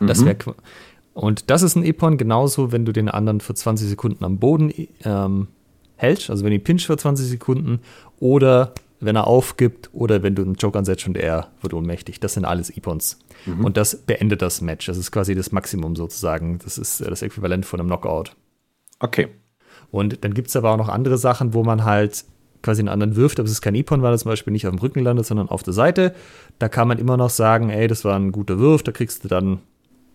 Mhm. Das wäre und das ist ein Ippon genauso, wenn du den anderen für 20 Sekunden am Boden ähm, hältst, also wenn du ihn pinch für 20 Sekunden oder wenn er aufgibt oder wenn du einen Joke ansetzt und er wird ohnmächtig. Das sind alles Epons. Mhm. Und das beendet das Match. Das ist quasi das Maximum sozusagen. Das ist das Äquivalent von einem Knockout. Okay. Und dann gibt es aber auch noch andere Sachen, wo man halt quasi einen anderen wirft, aber es ist kein Epon, weil er zum Beispiel nicht auf dem Rücken landet, sondern auf der Seite. Da kann man immer noch sagen, ey, das war ein guter Wurf, da kriegst du dann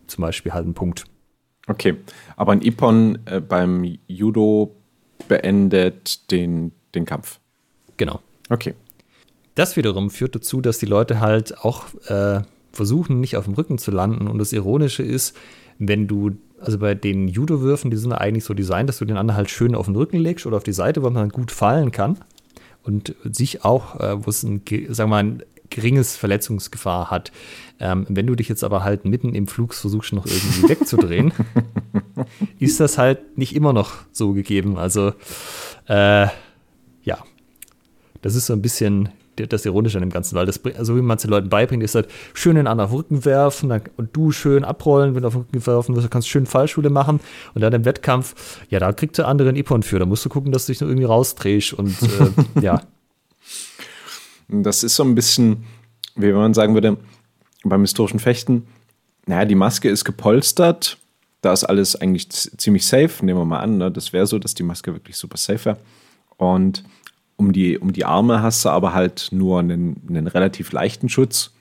zum Beispiel halt einen Punkt. Okay, aber ein Epon äh, beim Judo beendet den, den Kampf. Genau. Okay. Das wiederum führt dazu, dass die Leute halt auch äh, versuchen, nicht auf dem Rücken zu landen. Und das Ironische ist, wenn du, also bei den Judo-Würfen, die sind eigentlich so designt, dass du den anderen halt schön auf den Rücken legst oder auf die Seite, wo man gut fallen kann. Und sich auch, äh, wo es ein, sagen wir mal, ein geringes Verletzungsgefahr hat. Ähm, wenn du dich jetzt aber halt mitten im Flug versuchst, noch irgendwie wegzudrehen, ist das halt nicht immer noch so gegeben. Also, äh, ja, das ist so ein bisschen das Ironische an dem Ganzen, weil das, also wie man es den Leuten beibringt, ist halt schön den anderen auf den Rücken werfen und du schön abrollen, wenn du auf den Rücken werfen wirst, du kannst schön Fallschule machen und dann im Wettkampf, ja, da kriegt der andere einen Ippon für, da musst du gucken, dass du dich noch irgendwie rausdrehst und äh, ja. Das ist so ein bisschen, wie wenn man sagen würde, beim historischen Fechten, naja, die Maske ist gepolstert, da ist alles eigentlich ziemlich safe, nehmen wir mal an, ne? das wäre so, dass die Maske wirklich super safe wäre und um die, um die Arme hast du aber halt nur einen, einen relativ leichten Schutz,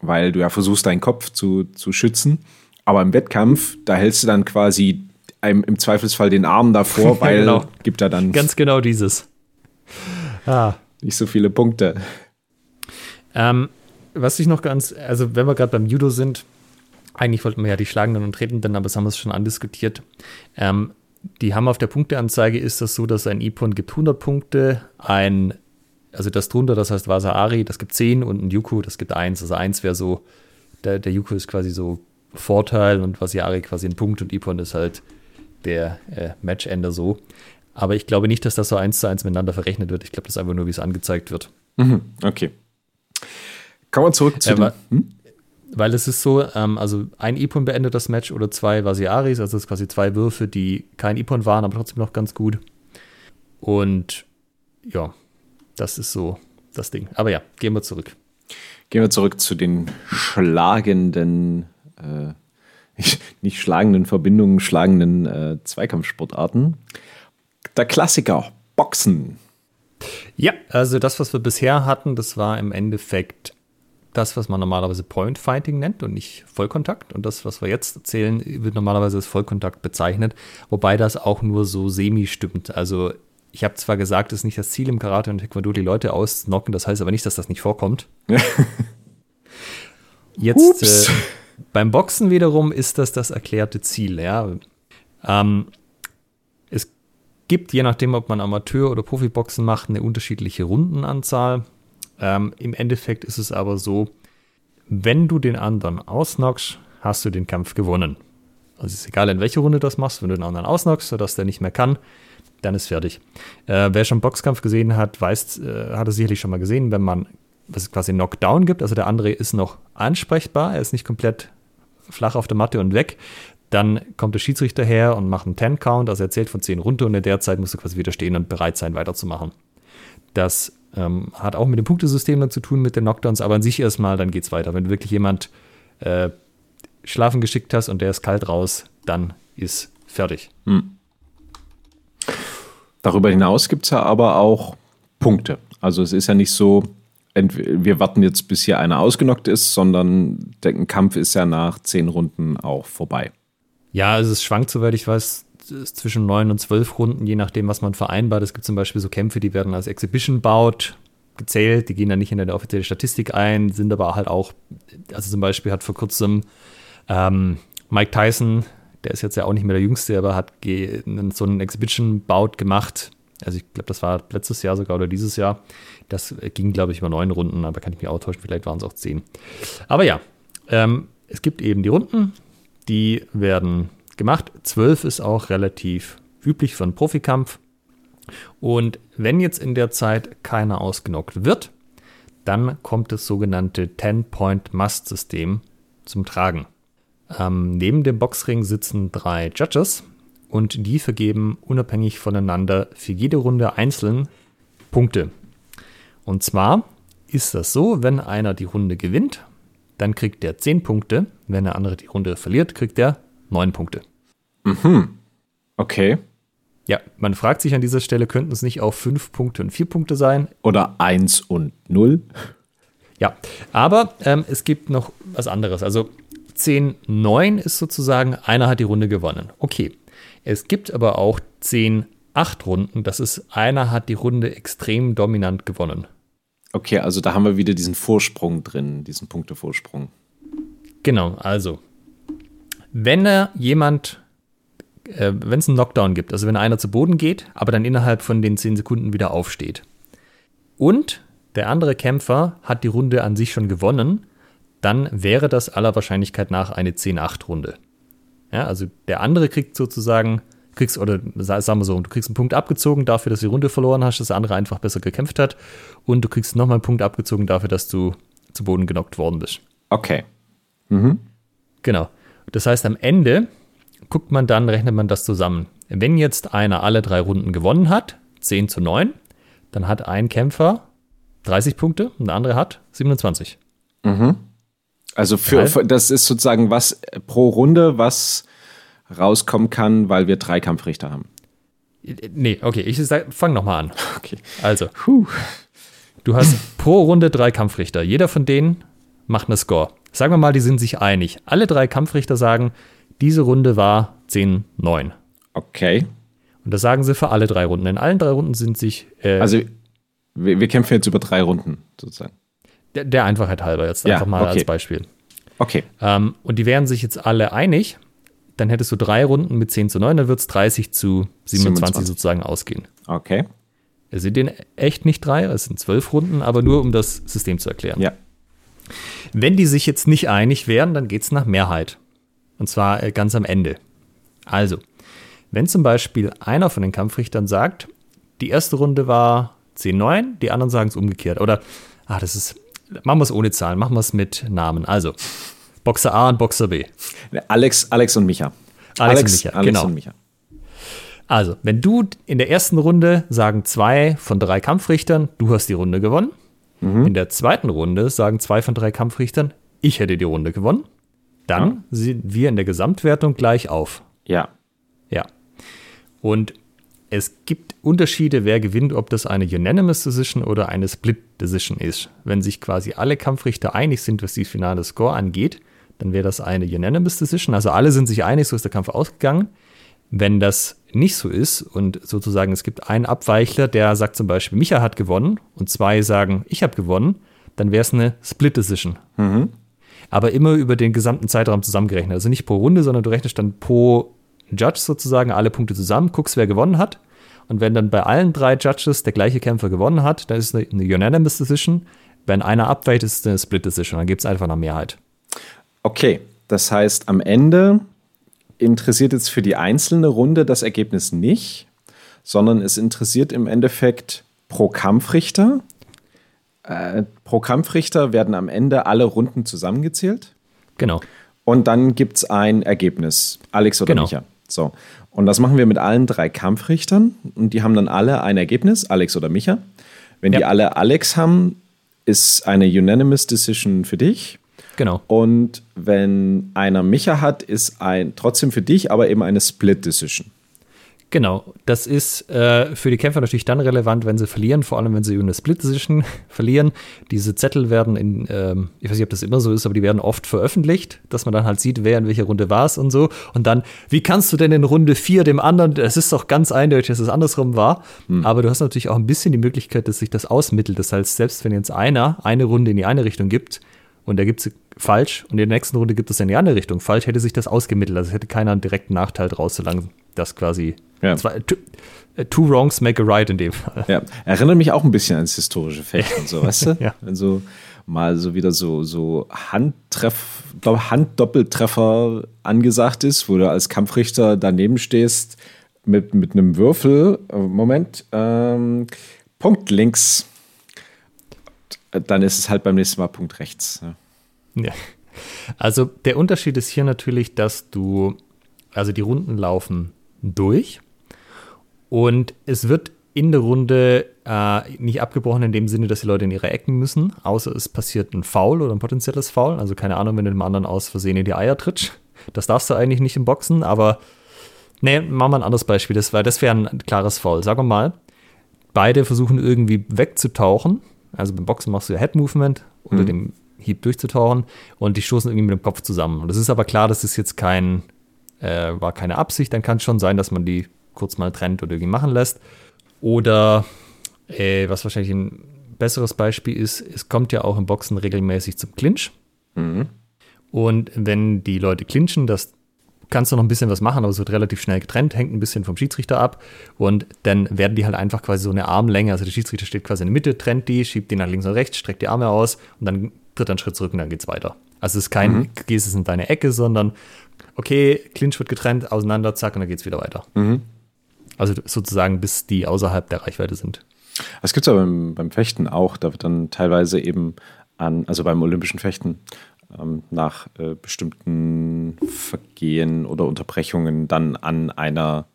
weil du ja versuchst, deinen Kopf zu, zu schützen. Aber im Wettkampf, da hältst du dann quasi einem, im Zweifelsfall den Arm davor, weil genau. gibt er dann. Ganz genau dieses. Ah. Nicht so viele Punkte. Ähm, was ich noch ganz, also wenn wir gerade beim Judo sind, eigentlich wollten wir ja die Schlagenden und Tretenden, aber das haben wir schon andiskutiert. Ähm, die haben auf der Punkteanzeige ist das so, dass ein Ipon gibt 100 Punkte, ein, also das drunter, das heißt Wasaari, das gibt 10 und ein Yuku, das gibt 1. Also 1 wäre so, der, der Yuku ist quasi so Vorteil und Wasaari quasi ein Punkt und Ipon ist halt der äh, Matchender so. Aber ich glaube nicht, dass das so eins zu eins miteinander verrechnet wird. Ich glaube, das ist einfach nur, wie es angezeigt wird. Mhm, okay. Kommen wir zurück zu Ja, dem, aber- Weil es ist so, ähm, also ein Ipon beendet das Match oder zwei Vasiaris, also es ist quasi zwei Würfe, die kein Ipon waren, aber trotzdem noch ganz gut. Und ja, das ist so das Ding. Aber ja, gehen wir zurück. Gehen wir zurück zu den schlagenden, äh, nicht- nicht schlagenden Verbindungen, schlagenden äh, Zweikampfsportarten. Der Klassiker, Boxen. Ja, also das, was wir bisher hatten, das war im Endeffekt das, was man normalerweise Point Fighting nennt und nicht Vollkontakt. Und das, was wir jetzt erzählen, wird normalerweise als Vollkontakt bezeichnet, wobei das auch nur so semi stimmt. Also ich habe zwar gesagt, es ist nicht das Ziel im Karate und Taekwondo, die Leute ausnocken, das heißt aber nicht, dass das nicht vorkommt. Jetzt äh, beim Boxen wiederum ist das das erklärte Ziel. Ja. Ähm, es gibt, je nachdem, ob man Amateur- oder Profiboxen macht, eine unterschiedliche Rundenanzahl. Ähm, Im Endeffekt ist es aber so, wenn du den anderen ausnockst, hast du den Kampf gewonnen. Also ist egal, in welcher Runde du das machst, wenn du den anderen ausnockst, sodass der nicht mehr kann, dann ist fertig. Äh, wer schon Boxkampf gesehen hat, weiß, äh, hat es sicherlich schon mal gesehen, wenn man was es quasi Knockdown gibt, also der andere ist noch ansprechbar, er ist nicht komplett flach auf der Matte und weg, dann kommt der Schiedsrichter her und macht einen 10-Count, also er zählt von 10 runter und in der Zeit musst du quasi wieder stehen und bereit sein, weiterzumachen. Das ähm, hat auch mit dem Punktesystem dann zu tun, mit den Knockdowns, aber an sich erstmal, dann geht's weiter. Wenn du wirklich jemand äh, schlafen geschickt hast und der ist kalt raus, dann ist fertig. Darüber hinaus gibt es ja aber auch Punkte. Also es ist ja nicht so, wir warten jetzt, bis hier einer ausgenockt ist, sondern der Kampf ist ja nach zehn Runden auch vorbei. Ja, also es schwankt, soweit ich weiß, zwischen neun und zwölf Runden, je nachdem, was man vereinbart. Es gibt zum Beispiel so Kämpfe, die werden als Exhibition baut, gezählt, die gehen dann nicht in eine offizielle Statistik ein, sind aber halt auch, also zum Beispiel hat vor kurzem ähm, Mike Tyson, der ist jetzt ja auch nicht mehr der Jüngste, aber hat so einen Exhibition-Bout gemacht. Also ich glaube, das war letztes Jahr sogar oder dieses Jahr. Das ging, glaube ich, über neun Runden, aber kann ich mich auch täuschen, vielleicht waren es auch zehn. Aber ja, ähm, es gibt eben die Runden, die werden gemacht. Zwölf ist auch relativ üblich für einen Profikampf. Und wenn jetzt in der Zeit keiner ausgenockt wird, dann kommt das sogenannte 10-Point-Must-System zum Tragen. Ähm, neben dem Boxring sitzen drei Judges und die vergeben unabhängig voneinander für jede Runde einzeln Punkte. Und zwar ist das so, wenn einer die Runde gewinnt, dann kriegt der 10 Punkte. Wenn der andere die Runde verliert, kriegt er 9 Punkte. Okay. Ja, man fragt sich an dieser Stelle, könnten es nicht auch 5 Punkte und 4 Punkte sein? Oder eins und null. Ja, aber ähm, es gibt noch was anderes. Also 10-9 ist sozusagen, einer hat die Runde gewonnen. Okay. Es gibt aber auch 10-8 Runden. Das ist, einer hat die Runde extrem dominant gewonnen. Okay, also da haben wir wieder diesen Vorsprung drin, diesen Punktevorsprung. Genau, also, wenn er jemand, äh, wenn es einen Knockdown gibt, also wenn einer zu Boden geht, aber dann innerhalb von den 10 Sekunden wieder aufsteht und der andere Kämpfer hat die Runde an sich schon gewonnen, dann wäre das aller Wahrscheinlichkeit nach eine 10-8-Runde. Ja, also der andere kriegt sozusagen, kriegst, oder sa- sagen wir so, du kriegst einen Punkt abgezogen dafür, dass du die Runde verloren hast, dass der andere einfach besser gekämpft hat und du kriegst nochmal einen Punkt abgezogen dafür, dass du zu Boden genockt worden bist. Okay. Genau. Das heißt, am Ende guckt man dann, rechnet man das zusammen. Wenn jetzt einer alle drei Runden gewonnen hat, 10 zu 9, dann hat ein Kämpfer 30 Punkte und der andere hat 27. Also für, für das ist sozusagen was pro Runde, was rauskommen kann, weil wir drei Kampfrichter haben. Nee, okay, ich sag, fang nochmal an. Okay. Also, Puh. du hast pro Runde drei Kampfrichter. Jeder von denen macht eine Score. Sagen wir mal, die sind sich einig. Alle drei Kampfrichter sagen, diese Runde war 10-9. Okay. Und das sagen sie für alle drei Runden. In allen drei Runden sind sich äh, Also wir, wir kämpfen jetzt über drei Runden sozusagen. der, der Einfachheit halber jetzt Ja, einfach mal okay. als Beispiel. Okay. Ähm, und die wären sich jetzt alle einig, dann hättest du drei Runden mit 10 zu 9, dann wird es 30 zu 27, 27. sozusagen ausgehen. Okay. Es sind in echt nicht drei, es sind zwölf Runden, aber nur um das System zu erklären. Ja. Wenn die sich jetzt nicht einig wären, dann geht es nach Mehrheit. Und zwar äh, ganz am Ende. Also, Wenn zum Beispiel einer von den Kampfrichtern sagt, die erste Runde war 10-9, die anderen sagen es umgekehrt. Oder, ah, das ist, machen wir es ohne Zahlen, machen wir es mit Namen. Also, Boxer A und Boxer B. Alex, Alex und Micha. Alex, und Micha, Alex genau. und Micha. Also, wenn du in der ersten Runde sagen zwei von drei Kampfrichtern, du hast die Runde gewonnen. In der zweiten Runde sagen zwei von drei Kampfrichtern, ich hätte die Runde gewonnen. Dann Ja. sind wir in der Gesamtwertung gleich auf. Ja. Ja. Und es gibt Unterschiede, wer gewinnt, ob das eine Unanimous Decision oder eine Split Decision ist. Wenn sich quasi alle Kampfrichter einig sind, was die finale Score angeht, dann wäre das eine Unanimous Decision. Also alle sind sich einig, so ist der Kampf ausgegangen. Wenn das nicht so ist und sozusagen es gibt einen Abweichler, der sagt zum Beispiel, Micha hat gewonnen und zwei sagen, ich habe gewonnen, dann wäre es eine Split Decision. Aber immer über den gesamten Zeitraum zusammengerechnet. Also nicht pro Runde, sondern du rechnest dann pro Judge sozusagen alle Punkte zusammen, guckst, wer gewonnen hat. Und wenn dann bei allen drei Judges der gleiche Kämpfer gewonnen hat, dann ist es eine, eine Unanimous Decision. Wenn einer abweicht, ist es eine Split Decision. Dann gibt es einfach eine Mehrheit. Okay, das heißt, am Ende interessiert jetzt für die einzelne Runde das Ergebnis nicht, sondern es interessiert im Endeffekt pro Kampfrichter. Äh, pro Kampfrichter werden am Ende alle Runden zusammengezählt Genau. und dann gibt es ein Ergebnis, Alex oder Genau. Micha. So. Und das machen wir mit allen drei Kampfrichtern und die haben dann alle ein Ergebnis, Alex oder Micha. Wenn die Ja. alle Alex haben, ist eine Unanimous Decision für dich. Genau. Und wenn einer Micha hat, ist ein trotzdem für dich, aber eben eine Split Decision. Genau, das ist äh, für die Kämpfer natürlich dann relevant, wenn sie verlieren, vor allem wenn sie über eine Split Decision verlieren. Diese Zettel werden in, ähm, ich weiß nicht, ob das immer so ist, aber die werden oft veröffentlicht, dass man dann halt sieht, wer in welcher Runde war es und so. Und dann, wie kannst du denn in Runde 4 dem anderen, es ist doch ganz eindeutig, dass es andersrum war. Aber du hast natürlich auch ein bisschen die Möglichkeit, dass sich das ausmittelt. Das heißt, selbst wenn jetzt einer eine Runde in die eine Richtung gibt und er gibt sie falsch und in der nächsten Runde gibt es in die andere Richtung falsch, hätte sich das ausgemittelt. Also hätte keiner einen direkten Nachteil draus, solange das quasi Ja. zwei, two, äh, two wrongs make a right in dem Fall. Ja, erinnert mich auch ein bisschen ans historische Fechten und so, weißt du? Ja. Wenn so mal so wieder so, so Handtreff, glaub, Handdoppeltreffer angesagt ist, wo du als Kampfrichter daneben stehst mit, mit einem Würfel. Äh, Moment, ähm, Punkt links. Dann ist es halt beim nächsten Mal Punkt rechts. Ja. Ja. Also der Unterschied ist hier natürlich, dass du, also die Runden laufen durch und es wird in der Runde äh, nicht abgebrochen in dem Sinne, dass die Leute in ihre Ecken müssen, außer es passiert ein Foul oder ein potenzielles Foul. Also keine Ahnung, wenn du dem anderen aus Versehen in die Eier trittst. Das darfst du eigentlich nicht im Boxen, aber nee, machen wir ein anderes Beispiel, das, weil das wäre ein klares Foul. Sagen wir mal, beide versuchen irgendwie wegzutauchen. Also beim Boxen machst du ja Head Movement, unter dem Hieb durchzutauchen und die stoßen irgendwie mit dem Kopf zusammen. Und es ist aber klar, das ist jetzt kein, äh, war keine Absicht. Dann kann es schon sein, dass man die kurz mal trennt oder irgendwie machen lässt. Oder äh, was wahrscheinlich ein besseres Beispiel ist, es kommt ja auch im Boxen regelmäßig zum Clinch. Und wenn die Leute clinchen, das kannst du noch ein bisschen was machen, aber es wird relativ schnell getrennt, hängt ein bisschen vom Schiedsrichter ab und dann werden die halt einfach quasi so eine Armlänge, also der Schiedsrichter steht quasi in der Mitte, trennt die, schiebt die nach links und rechts, streckt die Arme aus und dann tritt einen Schritt zurück und dann geht's weiter. Also es ist kein, gehst es in deine Ecke, sondern okay, Clinch wird getrennt, auseinander, zack und dann geht's wieder weiter. Also sozusagen bis die außerhalb der Reichweite sind. Das gibt es aber beim, beim Fechten auch. Da wird dann teilweise eben an, also beim olympischen Fechten, nach äh, bestimmten Vergehen oder Unterbrechungen dann an einer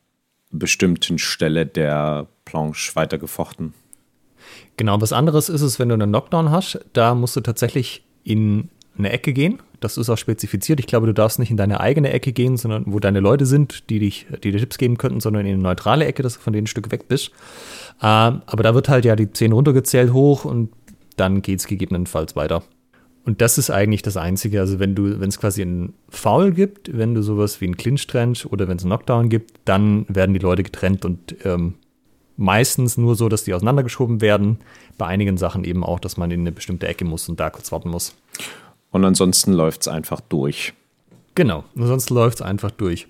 bestimmten Stelle der Planche weitergefochten. Genau, was anderes ist es, wenn du einen Knockdown hast, da musst du tatsächlich in eine Ecke gehen. Das ist auch spezifiziert. Ich glaube, du darfst nicht in deine eigene Ecke gehen, sondern wo deine Leute sind, die dich, die dir Tipps geben könnten, sondern in eine neutrale Ecke, dass du von denen ein Stück weg bist. Ähm, aber da wird halt ja die 10 runtergezählt hoch und dann geht es gegebenenfalls weiter. Und das ist eigentlich das Einzige. Also wenn du, wenn es quasi einen Foul gibt, wenn du sowas wie einen Clinch trennst oder wenn es einen Knockdown gibt, dann werden die Leute getrennt und ähm, meistens nur so, dass die auseinandergeschoben werden. Bei einigen Sachen eben auch, dass man in eine bestimmte Ecke muss und da kurz warten muss. Und ansonsten läuft es einfach durch. Genau, ansonsten läuft es einfach durch.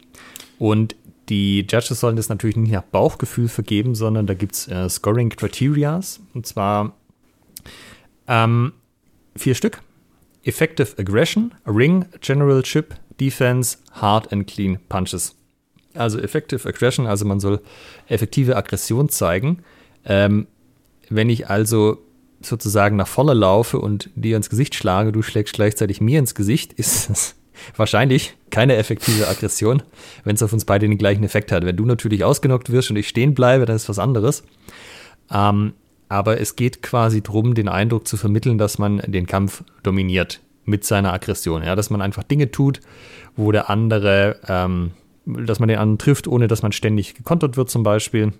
Und die Judges sollen das natürlich nicht nach Bauchgefühl vergeben, sondern da gibt es äh, Scoring Criterias. Und zwar ähm, vier Stück. Effective Aggression, Ring, Generalship, Defense, Hard and Clean Punches. Also Effective Aggression, also man soll effektive Aggression zeigen. Ähm, wenn ich also sozusagen nach vorne laufe und dir ins Gesicht schlage, du schlägst gleichzeitig mir ins Gesicht, ist das wahrscheinlich keine effektive Aggression, wenn es auf uns beide den gleichen Effekt hat. Wenn du natürlich ausgenockt wirst und ich stehen bleibe, dann ist was anderes. Ähm, aber es geht quasi darum, den Eindruck zu vermitteln, dass man den Kampf dominiert mit seiner Aggression. Ja, dass man einfach Dinge tut, wo der andere, ähm, dass man den anderen trifft, ohne dass man ständig gekontert wird, zum Beispiel.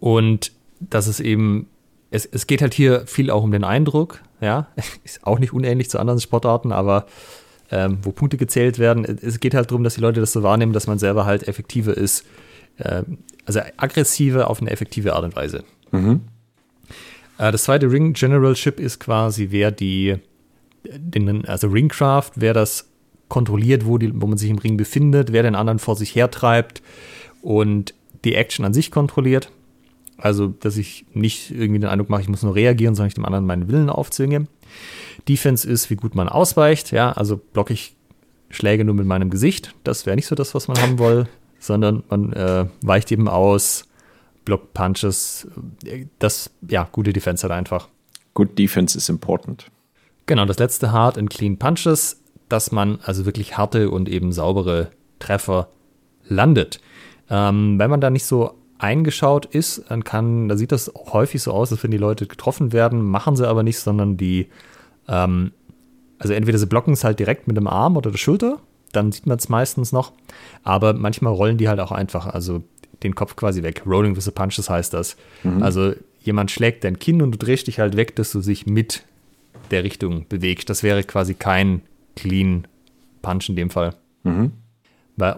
Und dass es eben, es, es geht halt hier viel auch um den Eindruck, ja, ist auch nicht unähnlich zu anderen Sportarten, aber ähm, wo Punkte gezählt werden. Es geht halt darum, dass die Leute das so wahrnehmen, dass man selber halt effektiver ist, äh, also aggressiver auf eine effektive Art und Weise. Mhm. Äh, das zweite Ring Generalship ist quasi, wer die, den, also Ringcraft, wer das kontrolliert, wo, die, wo man sich im Ring befindet, wer den anderen vor sich hertreibt und die Action an sich kontrolliert. Also, dass ich nicht irgendwie den Eindruck mache, ich muss nur reagieren, sondern ich dem anderen meinen Willen aufzwinge. Defense ist, wie gut man ausweicht. Ja, also blocke ich Schläge nur mit meinem Gesicht. Das wäre nicht so das, was man haben will, sondern man äh, weicht eben aus, Block Punches. Das, ja, gute Defense hat einfach. Good Defense is important. Genau, das letzte Hard and Clean Punches, dass man also wirklich harte und eben saubere Treffer landet. Ähm, wenn man da nicht so eingeschaut ist, dann kann, da sieht das häufig so aus, als wenn die Leute getroffen werden, machen sie aber nicht, sondern die, ähm, also entweder sie blocken es halt direkt mit dem Arm oder der Schulter, dann sieht man es meistens noch, aber manchmal rollen die halt auch einfach, also den Kopf quasi weg. Rolling with the Punches heißt das. Mhm. Also jemand schlägt dein Kinn und du drehst dich halt weg, dass du sich mit der Richtung bewegst. Das wäre quasi kein clean Punch in dem Fall. Mhm.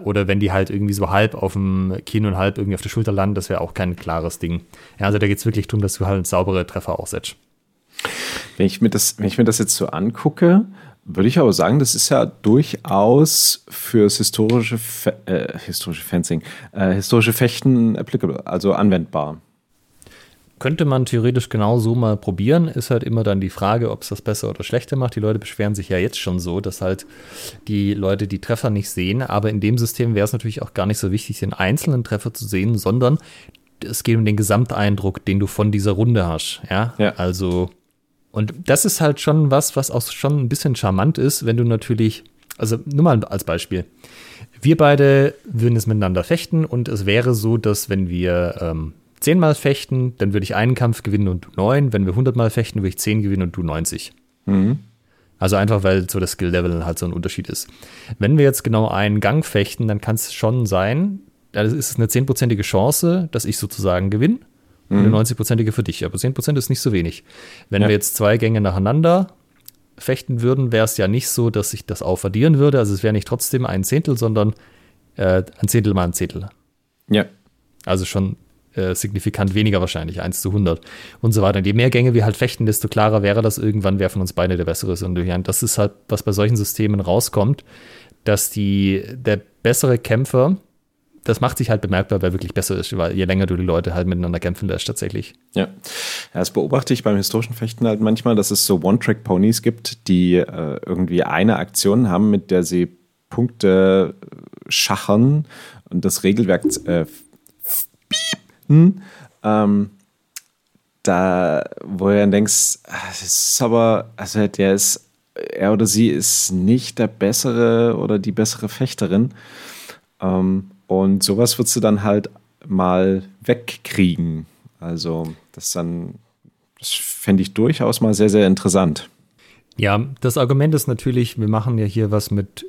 Oder wenn die halt irgendwie so halb auf dem Kinn und halb irgendwie auf der Schulter landen, das wäre auch kein klares Ding. Ja, also da geht es wirklich darum, dass du halt saubere Treffer aussetzt. Wenn ich, mir das, wenn ich mir das jetzt so angucke, würde ich aber sagen, das ist ja durchaus fürs historische, Fe äh, historische Fencing, äh, historische Fechten applicable, also anwendbar. Könnte man theoretisch genau so mal probieren, ist halt immer dann die Frage, ob es das besser oder schlechter macht. Die Leute beschweren sich ja jetzt schon so, dass halt die Leute die Treffer nicht sehen, aber in dem System wäre es natürlich auch gar nicht so wichtig, den einzelnen Treffer zu sehen, sondern es geht um den Gesamteindruck, den du von dieser Runde hast. Ja, ja. also und das ist halt schon was, was auch schon ein bisschen charmant ist, wenn du natürlich, also nur mal als Beispiel. Wir beide würden jetzt miteinander fechten und es wäre so, dass wenn wir ähm, zehnmal fechten, dann würde ich einen Kampf gewinnen und du neun. Wenn wir hundertmal fechten, würde ich zehn gewinnen und du 90. Mhm. Also einfach, weil so das Skill-Level halt so ein Unterschied ist. Wenn wir jetzt genau einen Gang fechten, dann kann es schon sein, das ist eine zehnprozentige Chance, dass ich sozusagen gewinne mhm. eine 90-prozentige für dich. Aber 10% ist nicht so wenig. Wenn ja. wir jetzt zwei Gänge nacheinander fechten würden, wäre es ja nicht so, dass ich das auch verlieren würde. Also es wäre nicht trotzdem ein Zehntel, sondern äh, ein Zehntel mal ein Zehntel. Ja. Also schon äh, signifikant weniger wahrscheinlich, 1 zu 100 und so weiter. Und je mehr Gänge wir halt fechten, desto klarer wäre das irgendwann, wer von uns beide der bessere ist. Und das ist halt, was bei solchen Systemen rauskommt, dass die, der bessere Kämpfer das macht sich halt bemerkbar, wer wirklich besser ist, weil je länger du die Leute halt miteinander kämpfen lässt, tatsächlich. Ja. ja, das beobachte ich beim historischen Fechten halt manchmal, dass es so One-Track-Ponys gibt, die äh, irgendwie eine Aktion haben, mit der sie Punkte schachern und das Regelwerk äh, hm, ähm, da, wo du dann denkst, ah, das ist aber, also der ist, er oder sie ist nicht der bessere oder die bessere Fechterin. Ähm, und sowas würdest du dann halt mal wegkriegen. Also, das dann, das fände ich durchaus mal sehr, sehr interessant. Ja, das Argument ist natürlich, wir machen ja hier was mit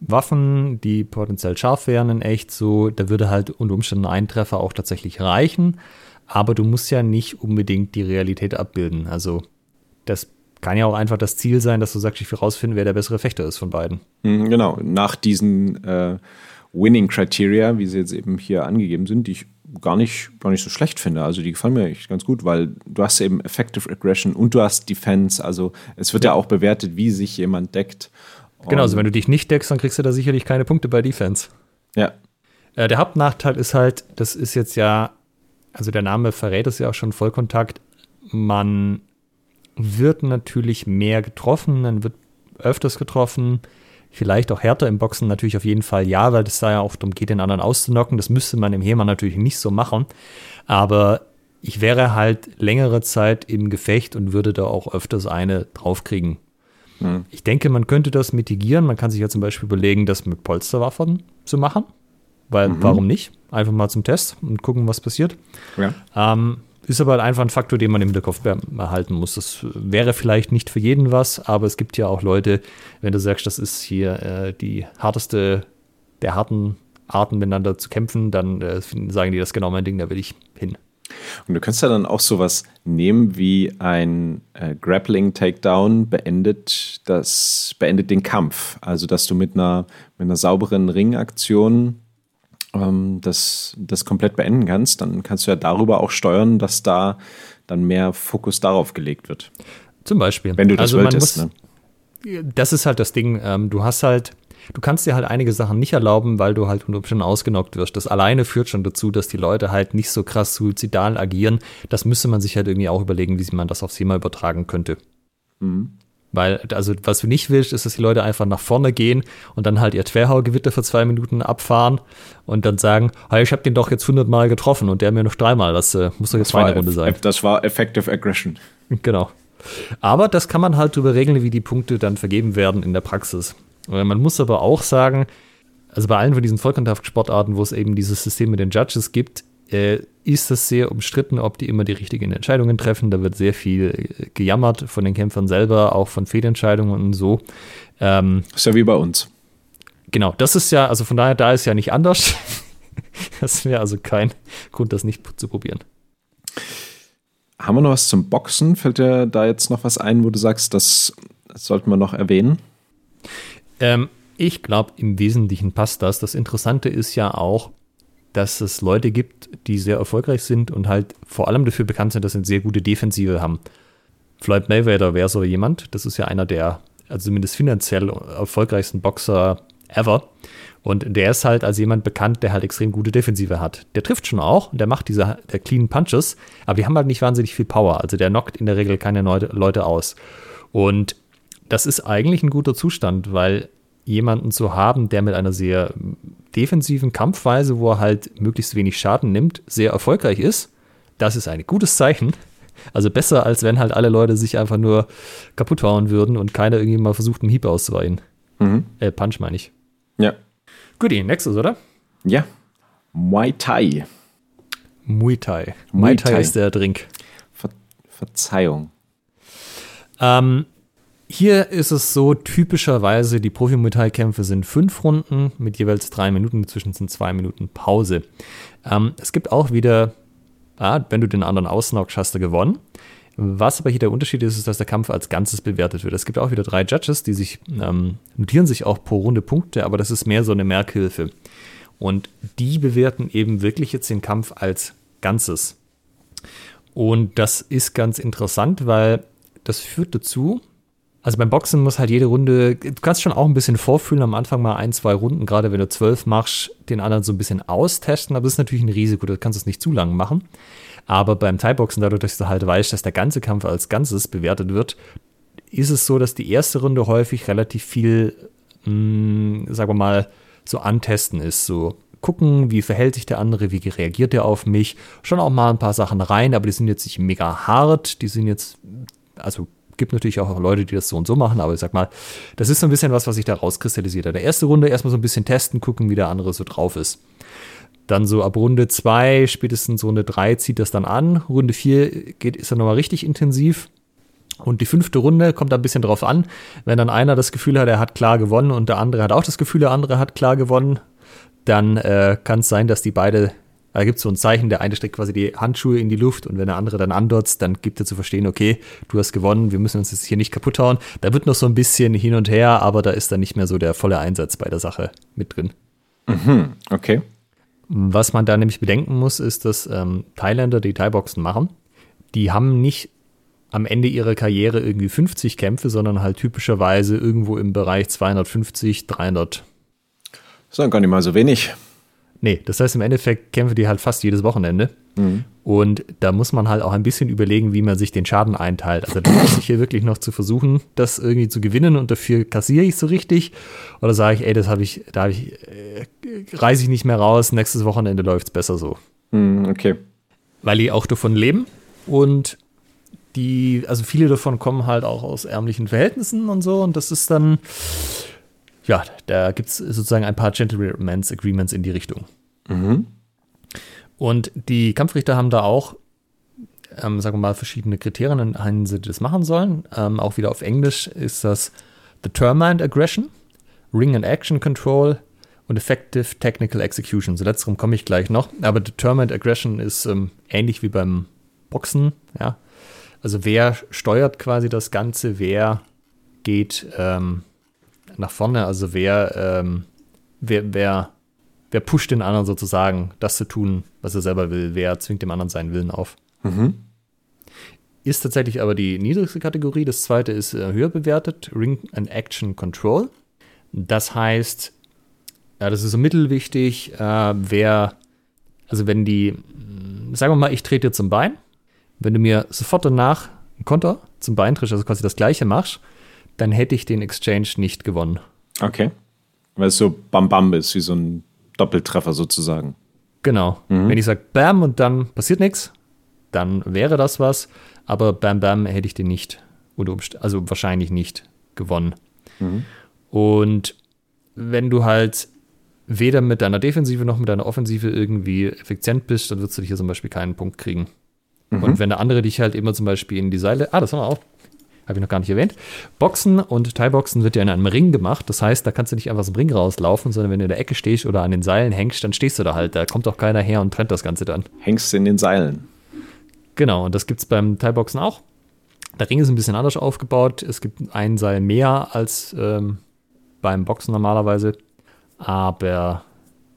Waffen, die potenziell scharf wären in echt, so, da würde halt unter Umständen ein Treffer auch tatsächlich reichen. Aber du musst ja nicht unbedingt die Realität abbilden. Also, das kann ja auch einfach das Ziel sein, dass du sagst, ich will rausfinden, wer der bessere Fechter ist von beiden. Mhm, genau, nach diesen äh, Winning Criteria, wie sie jetzt eben hier angegeben sind, die ich gar nicht, gar nicht so schlecht finde. Also die gefallen mir echt ganz gut, weil du hast eben Effective Aggression und du hast Defense. Also es wird ja, ja auch bewertet, wie sich jemand deckt. Genau, also wenn du dich nicht deckst, dann kriegst du da sicherlich keine Punkte bei Defense. Ja. Äh, der Hauptnachteil ist halt, das ist jetzt ja, also der Name verrät es ja auch schon, Vollkontakt. Man wird natürlich mehr getroffen, man wird öfters getroffen Vielleicht auch härter im Boxen natürlich auf jeden Fall ja, weil es da ja oft darum geht, den anderen auszunocken. Das müsste man im HEMA natürlich nicht so machen. Aber ich wäre halt längere Zeit im Gefecht und würde da auch öfters eine draufkriegen. Mhm. Ich denke, man könnte das mitigieren. Man kann sich ja zum Beispiel überlegen, das mit Polsterwaffen zu machen. Weil, mhm. warum nicht? Einfach mal zum Test und gucken, was passiert. Ja. Ähm, ist aber halt einfach ein Faktor, den man im Hinterkopf behalten muss. Das wäre vielleicht nicht für jeden was, aber es gibt ja auch Leute, wenn du sagst, das ist hier äh, die harteste der harten Arten miteinander zu kämpfen, dann äh, sagen die, das ist genau mein Ding, da will ich hin. Und du kannst ja dann auch sowas nehmen wie ein äh, Grappling Takedown beendet das beendet den Kampf, also dass du mit einer mit einer sauberen Ringaktion ähm, das, das komplett beenden kannst, dann kannst du ja darüber auch steuern, dass da dann mehr Fokus darauf gelegt wird. Zum Beispiel. Wenn du das also wolltest. Muss, ne? Das ist halt das Ding. Ähm, du hast halt, du kannst dir halt einige Sachen nicht erlauben, weil du halt unter Umständen ausgenockt wirst. Das alleine führt schon dazu, dass die Leute halt nicht so krass suizidal agieren. Das müsste man sich halt irgendwie auch überlegen, wie man das aufs Thema übertragen könnte. Mhm. Weil, also, was du nicht willst, ist, dass die Leute einfach nach vorne gehen und dann halt ihr Querhaugewitter für zwei Minuten abfahren und dann sagen, hey, ich habe den doch jetzt hundertmal getroffen und der mir noch dreimal. Das äh, muss doch jetzt meine Runde sein. Das war Effective Aggression. Genau. Aber das kann man halt darüber regeln, wie die Punkte dann vergeben werden in der Praxis. Man muss aber auch sagen, also bei allen von diesen Vollkontaktsportarten, wo es eben dieses System mit den Judges gibt, äh, ist es sehr umstritten, ob die immer die richtigen Entscheidungen treffen. Da wird sehr viel äh, gejammert von den Kämpfern selber, auch von Fehlentscheidungen und so. Ähm, ist ja wie bei uns. Genau, das ist ja, also von daher, da ist ja nicht anders. das wäre also kein Grund, das nicht zu probieren. Haben wir noch was zum Boxen? Fällt dir da jetzt noch was ein, wo du sagst, das sollten wir noch erwähnen? Ähm, ich glaube, im Wesentlichen passt das. Das Interessante ist ja auch, dass es Leute gibt, die sehr erfolgreich sind und halt vor allem dafür bekannt sind, dass sie eine sehr gute Defensive haben. Floyd Mayweather wäre so jemand. Das ist ja einer der, also zumindest finanziell erfolgreichsten Boxer ever. Und der ist halt als jemand bekannt, der halt extrem gute Defensive hat. Der trifft schon auch, der macht diese der clean Punches, aber die haben halt nicht wahnsinnig viel Power. Also der knockt in der Regel keine Leute aus. Und das ist eigentlich ein guter Zustand, weil jemanden zu haben, der mit einer sehr defensiven Kampfweise, wo er halt möglichst wenig Schaden nimmt, sehr erfolgreich ist, das ist ein gutes Zeichen. Also besser, als wenn halt alle Leute sich einfach nur kaputt hauen würden und keiner irgendwie mal versucht, einen Hieb auszuweichen. Mhm. Äh, Punch meine ich. Ja. Guti, nächstes, oder? Ja. Muay Thai. Muay Thai. Muay Thai, Thai ist der Drink. Ver Verzeihung. Ähm, hier ist es so, typischerweise, die Profi-Metallkämpfe sind fünf Runden mit jeweils drei Minuten, dazwischen sind zwei Minuten Pause. Ähm, es gibt auch wieder, ah, wenn du den anderen ausnockst, hast du gewonnen. Was aber hier der Unterschied ist, ist, dass der Kampf als Ganzes bewertet wird. Es gibt auch wieder drei Judges, die sich ähm, notieren sich auch pro Runde Punkte, aber das ist mehr so eine Merkhilfe. Und die bewerten eben wirklich jetzt den Kampf als Ganzes. Und das ist ganz interessant, weil das führt dazu, also beim Boxen muss halt jede Runde, du kannst schon auch ein bisschen vorfühlen, am Anfang mal ein, zwei Runden, gerade wenn du zwölf machst, den anderen so ein bisschen austesten, aber das ist natürlich ein Risiko, du kannst es nicht zu lang machen. Aber beim Thai-Boxen, dadurch, dass du halt weißt, dass der ganze Kampf als Ganzes bewertet wird, ist es so, dass die erste Runde häufig relativ viel, mh, hm, sagen wir mal, so antesten ist. So gucken, wie verhält sich der andere, wie reagiert der auf mich. Schon auch mal ein paar Sachen rein, aber die sind jetzt nicht mega hart, die sind jetzt, also gibt natürlich auch Leute, die das so und so machen, aber ich sag mal, das ist so ein bisschen was, was sich da rauskristallisiert hat. Der erste Runde erstmal so ein bisschen testen, gucken, wie der andere so drauf ist. Dann so ab Runde 2, spätestens Runde 3 zieht das dann an. Runde 4 geht, ist dann nochmal richtig intensiv. Und die fünfte Runde kommt ein bisschen drauf an. Wenn dann einer das Gefühl hat, er hat klar gewonnen und der andere hat auch das Gefühl, der andere hat klar gewonnen, dann äh, kann es sein, dass die beide da gibt es so ein Zeichen, der eine steckt quasi die Handschuhe in die Luft und wenn der andere dann andotzt, dann gibt er zu verstehen, okay, du hast gewonnen, wir müssen uns jetzt hier nicht kaputt hauen. Da wird noch so ein bisschen hin und her, aber da ist dann nicht mehr so der volle Einsatz bei der Sache mit drin. Mhm, okay. Was man da nämlich bedenken muss, ist, dass ähm, Thailänder, die Thai-Boxen machen, die haben nicht am Ende ihrer Karriere irgendwie 50 Kämpfe, sondern halt typischerweise irgendwo im Bereich 250, 300. Das ist dann gar nicht mal so wenig. Nee, das heißt im Endeffekt kämpfen die halt fast jedes Wochenende. Und da muss man halt auch ein bisschen überlegen, wie man sich den Schaden einteilt. Also da muss ich hier wirklich noch zu versuchen, das irgendwie zu gewinnen und dafür kassiere ich so richtig. Oder sage ich, ey, das habe ich, da habe ich, äh, reiße ich nicht mehr raus, nächstes Wochenende läuft es besser so. Hm, okay. Weil die auch davon leben und die, also viele davon kommen halt auch aus ärmlichen Verhältnissen und so. Und das ist dann, ja, da gibt es sozusagen ein paar Gentleman's Agreements in die Richtung. Mhm. Und die Kampfrichter haben da auch, ähm, sagen wir mal, verschiedene Kriterien, in denen sie das machen sollen. Ähm, auch wieder auf Englisch ist das Determined Aggression, Ring and Action Control und Effective Technical Execution. So letzterem komme ich gleich noch. Aber Determined Aggression ist ähm, ähnlich wie beim Boxen, ja. Also wer steuert quasi das Ganze, wer geht ähm, nach vorne, also wer, ähm, wer, wer wer pusht den anderen sozusagen, das zu tun, was er selber will, wer zwingt dem anderen seinen Willen auf. Mhm. Ist tatsächlich aber die niedrigste Kategorie. Das zweite ist äh, höher bewertet, Ring and Action Control. Das heißt, ja, das ist so mittelwichtig, äh, wer, also wenn die, mh, sagen wir mal, ich trete dir zum Bein, wenn du mir sofort danach ein Konter zum Bein trittst, also quasi das gleiche machst, dann hätte ich den Exchange nicht gewonnen. Okay. Weil es so Bam Bam ist, wie so ein Doppeltreffer sozusagen. Genau. Wenn ich sage Bam und dann passiert nichts, dann wäre das was. Aber Bam Bam hätte ich den nicht, also wahrscheinlich nicht gewonnen. Und wenn du halt weder mit deiner Defensive noch mit deiner Offensive irgendwie effizient bist, dann wirst du hier zum Beispiel keinen Punkt kriegen. Und wenn der andere dich halt immer zum Beispiel in die Seile, ah, das haben wir auch, habe ich noch gar nicht erwähnt. Boxen und Thai-Boxen wird ja in einem Ring gemacht. Das heißt, da kannst du nicht einfach aus dem Ring rauslaufen, sondern wenn du in der Ecke stehst oder an den Seilen hängst, dann stehst du da halt. Da kommt auch keiner her und trennt das Ganze dann. Hängst in den Seilen. Genau, und das gibt es beim Thai-Boxen auch. Der Ring ist ein bisschen anders aufgebaut. Es gibt ein Seil mehr als ähm, beim Boxen normalerweise. Aber,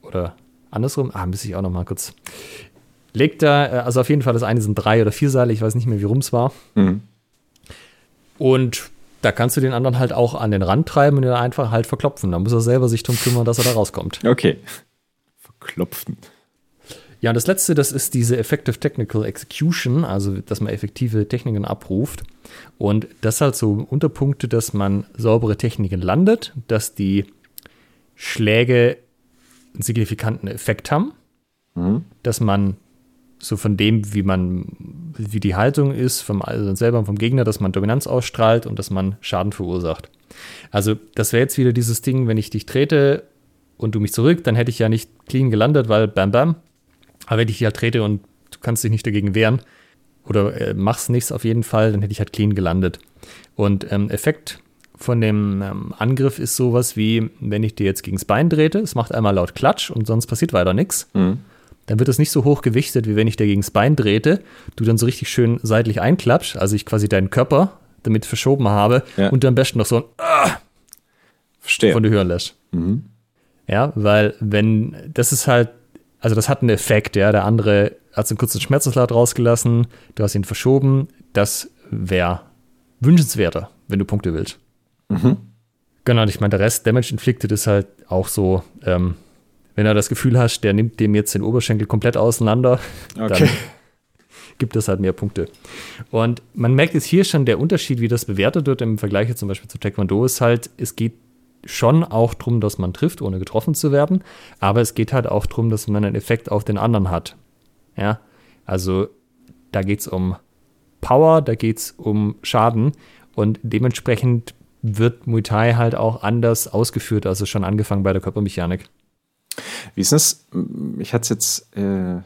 oder andersrum, ah, muss ich auch noch mal kurz. Legt da, äh, also auf jeden Fall, das eine sind drei oder vier Seile, ich weiß nicht mehr, wie rum es war. Mhm. Und da kannst du den anderen halt auch an den Rand treiben und ihn einfach halt verklopfen. Da muss er selber sich drum kümmern, dass er da rauskommt. Okay. Verklopfen. Ja, und das letzte, das ist diese Effective Technical Execution, also dass man effektive Techniken abruft. Und das halt so Unterpunkte, dass man saubere Techniken landet, dass die Schläge einen signifikanten Effekt haben, dass man so von dem, wie man, wie die Haltung ist, vom also selber und vom Gegner, dass man Dominanz ausstrahlt und dass man Schaden verursacht. Also, das wäre jetzt wieder dieses Ding, wenn ich dich trete und du mich zurück, dann hätte ich ja nicht clean gelandet, weil bam bam. Aber wenn ich dich halt trete und du kannst dich nicht dagegen wehren oder äh, machst nichts auf jeden Fall, dann hätte ich halt clean gelandet. Und ähm, Effekt von dem ähm, Angriff ist sowas wie, wenn ich dir jetzt gegens Bein trete, es macht einmal laut Klatsch und sonst passiert weiter nichts. Dann wird es nicht so hoch gewichtet, wie wenn ich dir gegens Bein trete, du dann so richtig schön seitlich einklatscht, also ich quasi deinen Körper damit verschoben habe Ja. und du am besten noch so ein Verstehe. von dir hören lässt. Ja, weil wenn, das ist halt, also das hat einen Effekt, ja, der andere hat so einen kurzen Schmerzauslat rausgelassen, du hast ihn verschoben, das wäre wünschenswerter, wenn du Punkte willst. Genau, und ich meine, der Rest Damage Inflicted ist halt auch so, ähm, wenn du das Gefühl hast, der nimmt dem jetzt den Oberschenkel komplett auseinander, Okay. dann gibt es halt mehr Punkte. Und man merkt jetzt hier schon, der Unterschied, wie das bewertet wird im Vergleich jetzt zum Beispiel zu Taekwondo, ist halt, es geht schon auch darum, dass man trifft, ohne getroffen zu werden, aber es geht halt auch darum, dass man einen Effekt auf den anderen hat. Ja, also da geht es um Power, da geht es um Schaden und dementsprechend wird Muay Thai halt auch anders ausgeführt, also schon angefangen bei der Körpermechanik. Wie ist das? Ich hatte es jetzt, äh,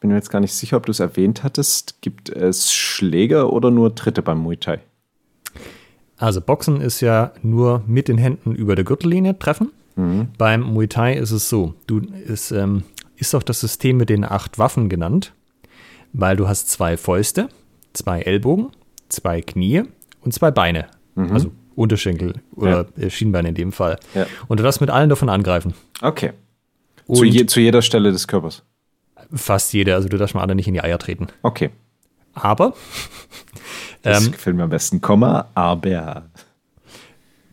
bin mir jetzt gar nicht sicher, ob du es erwähnt hattest. Gibt es Schläge oder nur Tritte beim Muay Thai? Also Boxen ist ja nur mit den Händen über der Gürtellinie treffen. Beim Muay Thai ist es so, du es ähm, ist auch das System mit den acht Waffen genannt, weil du hast zwei Fäuste, zwei Ellbogen, zwei Knie und zwei Beine, also Unterschenkel oder äh, Schienbeine in dem Fall. Ja. Und du darfst mit allen davon angreifen. Okay. Und Zu, je, zu jeder Stelle des Körpers. fast jeder, also du darfst mal alle nicht in die Eier treten. Okay. Aber Das ähm, gefällt mir am besten. Komma, aber.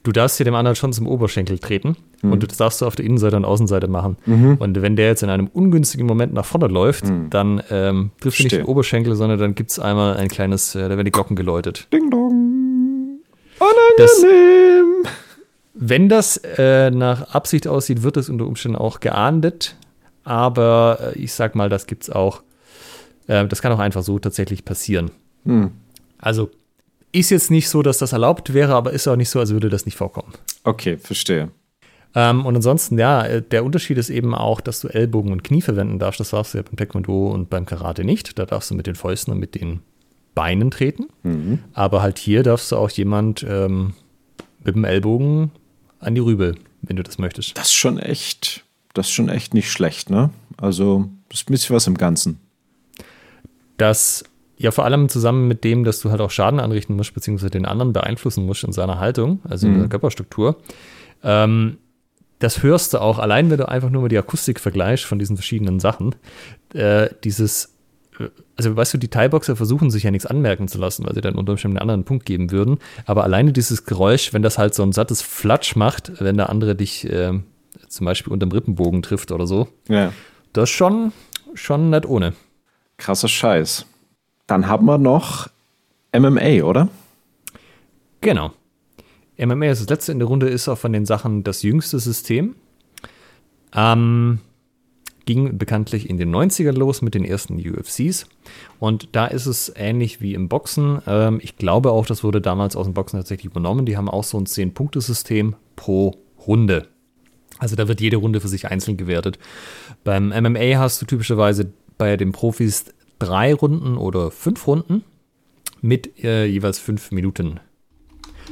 du darfst hier dem anderen schon zum Oberschenkel treten Mhm. und das darfst du auf der Innenseite und Außenseite machen. Und wenn der jetzt in einem ungünstigen Moment nach vorne läuft, dann ähm, trifft du nicht den Oberschenkel, sondern dann gibt es einmal ein kleines, äh, da werden die Glocken geläutet. Ding dong. Das- Unangenehm. Wenn das äh, nach Absicht aussieht, wird es unter Umständen auch geahndet. Aber äh, ich sag mal, das gibt's auch. Äh, das kann auch einfach so tatsächlich passieren. Hm. Also ist jetzt nicht so, dass das erlaubt wäre, aber ist auch nicht so, als würde das nicht vorkommen. Okay, verstehe. Ähm, und ansonsten, ja, äh, der Unterschied ist eben auch, dass du Ellbogen und Knie verwenden darfst. Das darfst du ja beim Taekwondo und beim Karate nicht. Da darfst du mit den Fäusten und mit den Beinen treten. Mhm. Aber halt hier darfst du auch jemand ähm, mit dem Ellbogen an die Rübe, wenn du das möchtest. Das ist schon echt, das ist schon echt nicht schlecht, ne? Also, das ist ein bisschen was im Ganzen. Das ja vor allem zusammen mit dem, dass du halt auch Schaden anrichten musst, beziehungsweise den anderen beeinflussen musst in seiner Haltung, also in der Körperstruktur. Ähm, das hörst du auch allein, wenn du einfach nur mal die Akustik vergleichst von diesen verschiedenen Sachen. Äh, dieses, also weißt du, die Thai-Boxer versuchen sich ja nichts anmerken zu lassen, weil sie dann unter Umständen einen anderen Punkt geben würden. Aber alleine dieses Geräusch, wenn das halt so ein sattes Flatsch macht, wenn der andere dich äh, zum Beispiel unterm Rippenbogen trifft oder so, Ja. das ist schon, schon nicht ohne. Krasser Scheiß. Dann haben wir noch MMA, oder? Genau. MMA ist das letzte in der Runde, ist auch von den Sachen das jüngste System. Ähm, ging bekanntlich in den 90ern los mit den ersten UFCs. Und da ist es ähnlich wie im Boxen. Ähm, ich glaube auch, das wurde damals aus dem Boxen tatsächlich übernommen. Die haben auch so ein 10-Punkte-System pro Runde. Also da wird jede Runde für sich einzeln gewertet. Beim MMA hast du typischerweise bei den Profis drei Runden oder fünf Runden mit äh, jeweils fünf Minuten.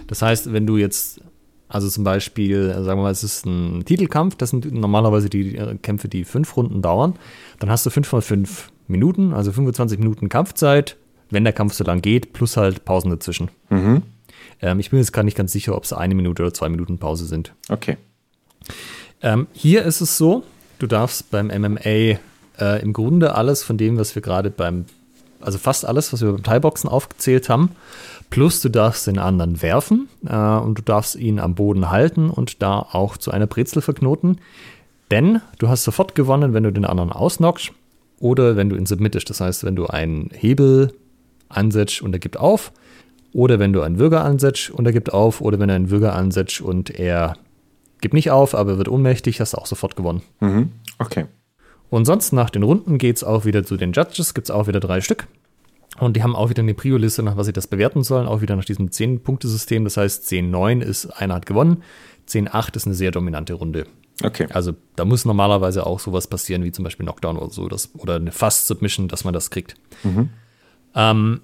Das heißt, wenn du jetzt, also zum Beispiel, äh, sagen wir mal, es ist ein Titelkampf, das sind normalerweise die äh, Kämpfe, die fünf Runden dauern, dann hast du fünf mal fünf Minuten, also 25 Minuten Kampfzeit, wenn der Kampf so lang geht, plus halt Pausen dazwischen. Ähm, ich bin jetzt gar nicht ganz sicher, ob es eine Minute oder zwei Minuten Pause sind. Okay. Ähm, hier ist es so, du darfst beim MMA äh, im Grunde alles von dem, was wir gerade beim, also fast alles, was wir beim Thai-Boxen aufgezählt haben, plus du darfst den anderen werfen äh, und du darfst ihn am Boden halten und da auch zu einer Brezel verknoten. Denn du hast sofort gewonnen, wenn du den anderen ausnockst oder wenn du ihn submittest. Das heißt, wenn du einen Hebel ansetzt und er gibt auf, oder wenn du einen Würger ansetzt und er gibt auf, oder wenn er einen Würger ansetzt und er gibt nicht auf, aber wird ohnmächtig, hast du auch sofort gewonnen. Mhm. Okay. Und sonst nach den Runden geht es auch wieder zu den Judges, gibt es auch wieder drei Stück. Und die haben auch wieder eine Prio-Liste, nach was sie das bewerten sollen, auch wieder nach diesem 10-Punkte-System. Das heißt, 10-9 ist, einer hat gewonnen, 10-8 ist eine sehr dominante Runde. Okay. Also da muss normalerweise auch sowas passieren, wie zum Beispiel Knockdown oder so, das, oder eine Fast-Submission, dass man das kriegt. Ähm,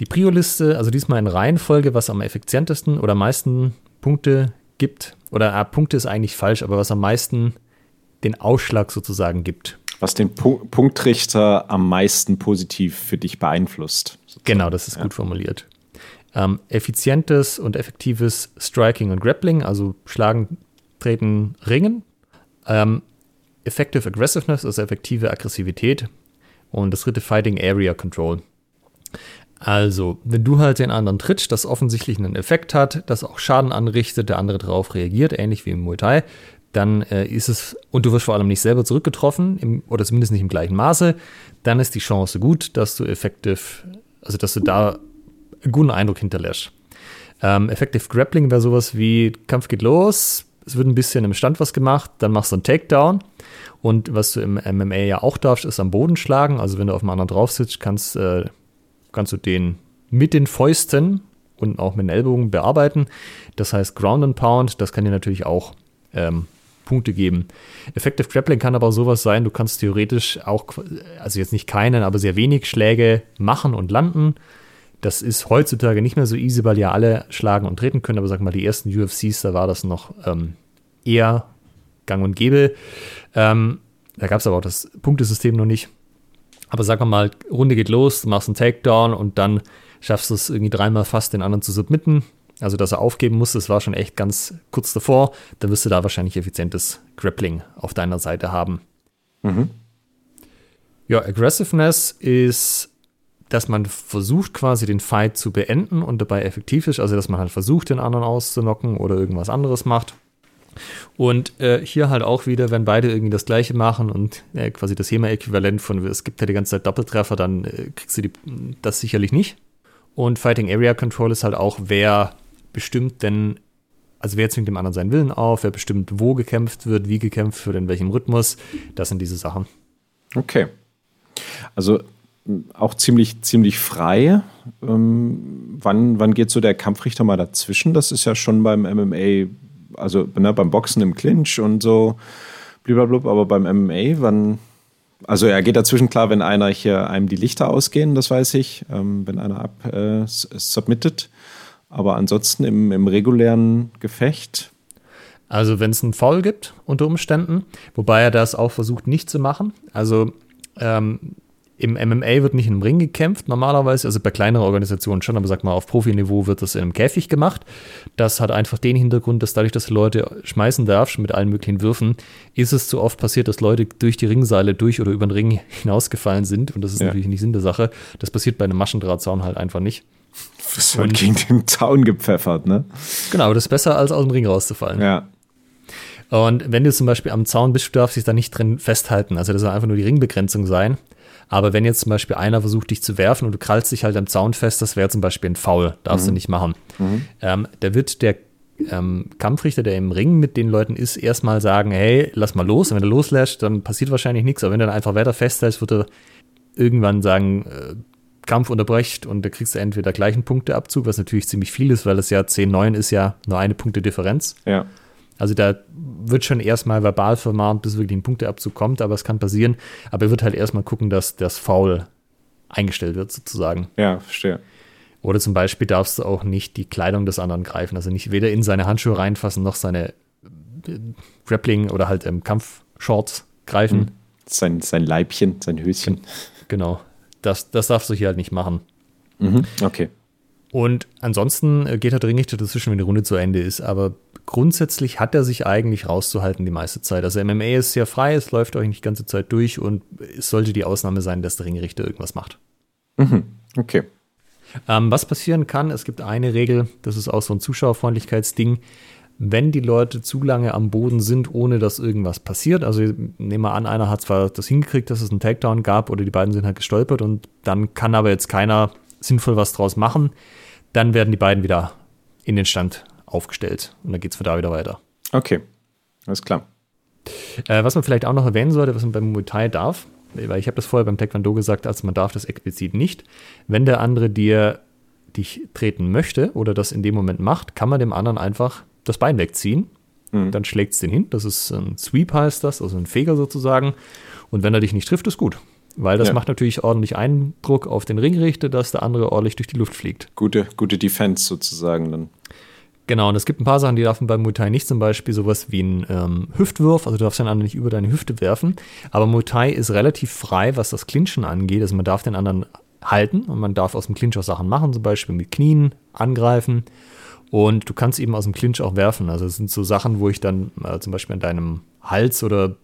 die Prio-Liste, also diesmal in Reihenfolge, was am effizientesten oder am meisten Punkte gibt, oder äh, Punkte ist eigentlich falsch, aber was am meisten den Ausschlag sozusagen gibt. Was den Pu Punktrichter am meisten positiv für dich beeinflusst. Genau, das ist gut formuliert. Ähm, effizientes und effektives Striking und Grappling, also Schlagen, Treten, Ringen. Ähm, effective Aggressiveness, also effektive Aggressivität. Und das dritte Fighting Area Control. Also, wenn du halt den anderen trittst, das offensichtlich einen Effekt hat, das auch Schaden anrichtet, der andere darauf reagiert, ähnlich wie im Muay Thai, dann äh, ist es, und du wirst vor allem nicht selber zurückgetroffen, im, oder zumindest nicht im gleichen Maße, dann ist die Chance gut, dass du effektiv, also dass du da einen guten Eindruck hinterlässt. Ähm, Effective Grappling wäre sowas wie, Kampf geht los, es wird ein bisschen im Stand was gemacht, dann machst du einen Takedown. Und was du im MMA ja auch darfst, ist am Boden schlagen. Also wenn du auf dem anderen drauf sitzt, kannst, äh, kannst du den mit den Fäusten und auch mit den Ellbogen bearbeiten. Das heißt Ground and Pound, das kann dir natürlich auch ähm, Punkte geben. Effective Grappling kann aber sowas sein, du kannst theoretisch auch, also jetzt nicht keinen, aber sehr wenig Schläge machen und landen. Das ist heutzutage nicht mehr so easy, weil ja alle schlagen und treten können, aber sag mal, die ersten UFCs, da war das noch ähm, eher gang und gäbe. Ähm, da gab es aber auch das Punktesystem noch nicht. Aber sag mal, Runde geht los, du machst einen Takedown und dann schaffst du es irgendwie dreimal fast, den anderen zu submitten. Also, dass er aufgeben musste, das war schon echt ganz kurz davor. Dann wirst du da wahrscheinlich effizientes Grappling auf deiner Seite haben. Ja, Aggressiveness ist dass man versucht quasi den Fight zu beenden und dabei effektiv ist, also dass man halt versucht, den anderen auszunocken oder irgendwas anderes macht. Und äh, hier halt auch wieder, wenn beide irgendwie das gleiche machen und äh, quasi das HEMA-Äquivalent von es gibt ja die ganze Zeit Doppeltreffer, dann äh, kriegst du die, das sicherlich nicht. Und Fighting Area Control ist halt auch, wer bestimmt denn, also wer zwingt dem anderen seinen Willen auf, wer bestimmt, wo gekämpft wird, wie gekämpft wird, in welchem Rhythmus. Das sind diese Sachen. Okay. Also auch ziemlich, ziemlich frei. Ähm, wann, wann geht so der Kampfrichter mal dazwischen? Das ist ja schon beim MMA, also ne, beim Boxen im Clinch und so, blablabla, aber beim MMA, wann. Also er geht dazwischen klar, wenn einer hier einem die Lichter ausgehen, das weiß ich, ähm, wenn einer ab äh, submittet. Aber ansonsten im, im regulären Gefecht. Also wenn es einen Foul gibt unter Umständen, wobei er das auch versucht nicht zu machen. Also ähm, im MMA wird nicht im Ring gekämpft, normalerweise, also bei kleineren Organisationen schon, aber sag mal, auf Profiniveau wird das in einem Käfig gemacht. Das hat einfach den Hintergrund, dass dadurch, dass du Leute schmeißen darfst mit allen möglichen Würfen, ist es zu oft passiert, dass Leute durch die Ringseile durch oder über den Ring hinausgefallen sind. Und das ist ja. natürlich nicht Sinn der Sache. Das passiert bei einem Maschendrahtzaun halt einfach nicht. Das wird gegen den Zaun gepfeffert, ne? Genau, das ist besser, als aus dem Ring rauszufallen. Ja. Und wenn du zum Beispiel am Zaun bist, du darfst dich da nicht drin festhalten. Also das soll einfach nur die Ringbegrenzung sein. Aber wenn jetzt zum Beispiel einer versucht, dich zu werfen und du krallst dich halt am Zaun fest, das wäre zum Beispiel ein Foul. Darfst mhm. du nicht machen. Mhm. Ähm, da wird der ähm, Kampfrichter, der im Ring mit den Leuten ist, erstmal sagen, hey, lass mal los. Und wenn er loslässt, dann passiert wahrscheinlich nichts. Aber wenn er dann einfach weiter festhält, wird er irgendwann sagen, äh, Kampf unterbrecht und da kriegst du entweder gleichen Punkteabzug, was natürlich ziemlich viel ist, weil es ja 10-9 ist ja nur eine Punkte Differenz. Ja. Also da wird schon erstmal verbal vermahnt, bis wirklich ein Punkteabzug kommt, aber es kann passieren. Aber er wird halt erstmal gucken, dass das Foul eingestellt wird, sozusagen. Ja, verstehe. Oder zum Beispiel darfst du auch nicht die Kleidung des anderen greifen, also nicht weder in seine Handschuhe reinfassen, noch seine äh, Grappling oder halt ähm, Kampfshorts greifen. Hm. Sein, sein Leibchen, sein Höschen. Genau. Das, das darfst du hier halt nicht machen. Mhm. Okay. Und ansonsten äh, geht halt Ringrichter dazwischen, wenn die Runde zu Ende ist. Aber grundsätzlich hat er sich eigentlich rauszuhalten die meiste Zeit. Also MMA ist sehr frei, es läuft euch nicht die ganze Zeit durch und es sollte die Ausnahme sein, dass der Ringrichter irgendwas macht. Mhm. Okay. Ähm, was passieren kann, es gibt eine Regel, das ist auch so ein Zuschauerfreundlichkeitsding. Wenn die Leute zu lange am Boden sind, ohne dass irgendwas passiert, also nehmen wir an, einer hat zwar das hingekriegt, dass es einen Takedown gab oder die beiden sind halt gestolpert und dann kann aber jetzt keiner sinnvoll was draus machen, dann werden die beiden wieder in den Stand aufgestellt. Und dann geht es von da wieder weiter. Okay, alles klar. Äh, was man vielleicht auch noch erwähnen sollte, was man beim Muay Thai darf, weil ich habe das vorher beim Taekwondo gesagt, also man darf das explizit nicht. Wenn der andere dir dich treten möchte oder das in dem Moment macht, kann man dem anderen einfach das Bein wegziehen. Mhm. Dann schlägt es den hin. Das ist ein Sweep heißt das, also ein Feger sozusagen. Und wenn er dich nicht trifft, ist gut. Weil das ja. macht natürlich ordentlich Eindruck auf den Ringrichter, dass der andere ordentlich durch die Luft fliegt. Gute, gute Defense sozusagen dann. Genau, und es gibt ein paar Sachen, die darf man beim Muay Thai nicht, zum Beispiel sowas wie ein ähm, Hüftwurf, also du darfst den anderen nicht über deine Hüfte werfen, aber Muay Thai ist relativ frei, was das Clinchen angeht, also man darf den anderen halten und man darf aus dem Clinch auch Sachen machen, zum Beispiel mit Knien angreifen und du kannst eben aus dem Clinch auch werfen, also es sind so Sachen, wo ich dann äh, zum Beispiel an deinem Hals oder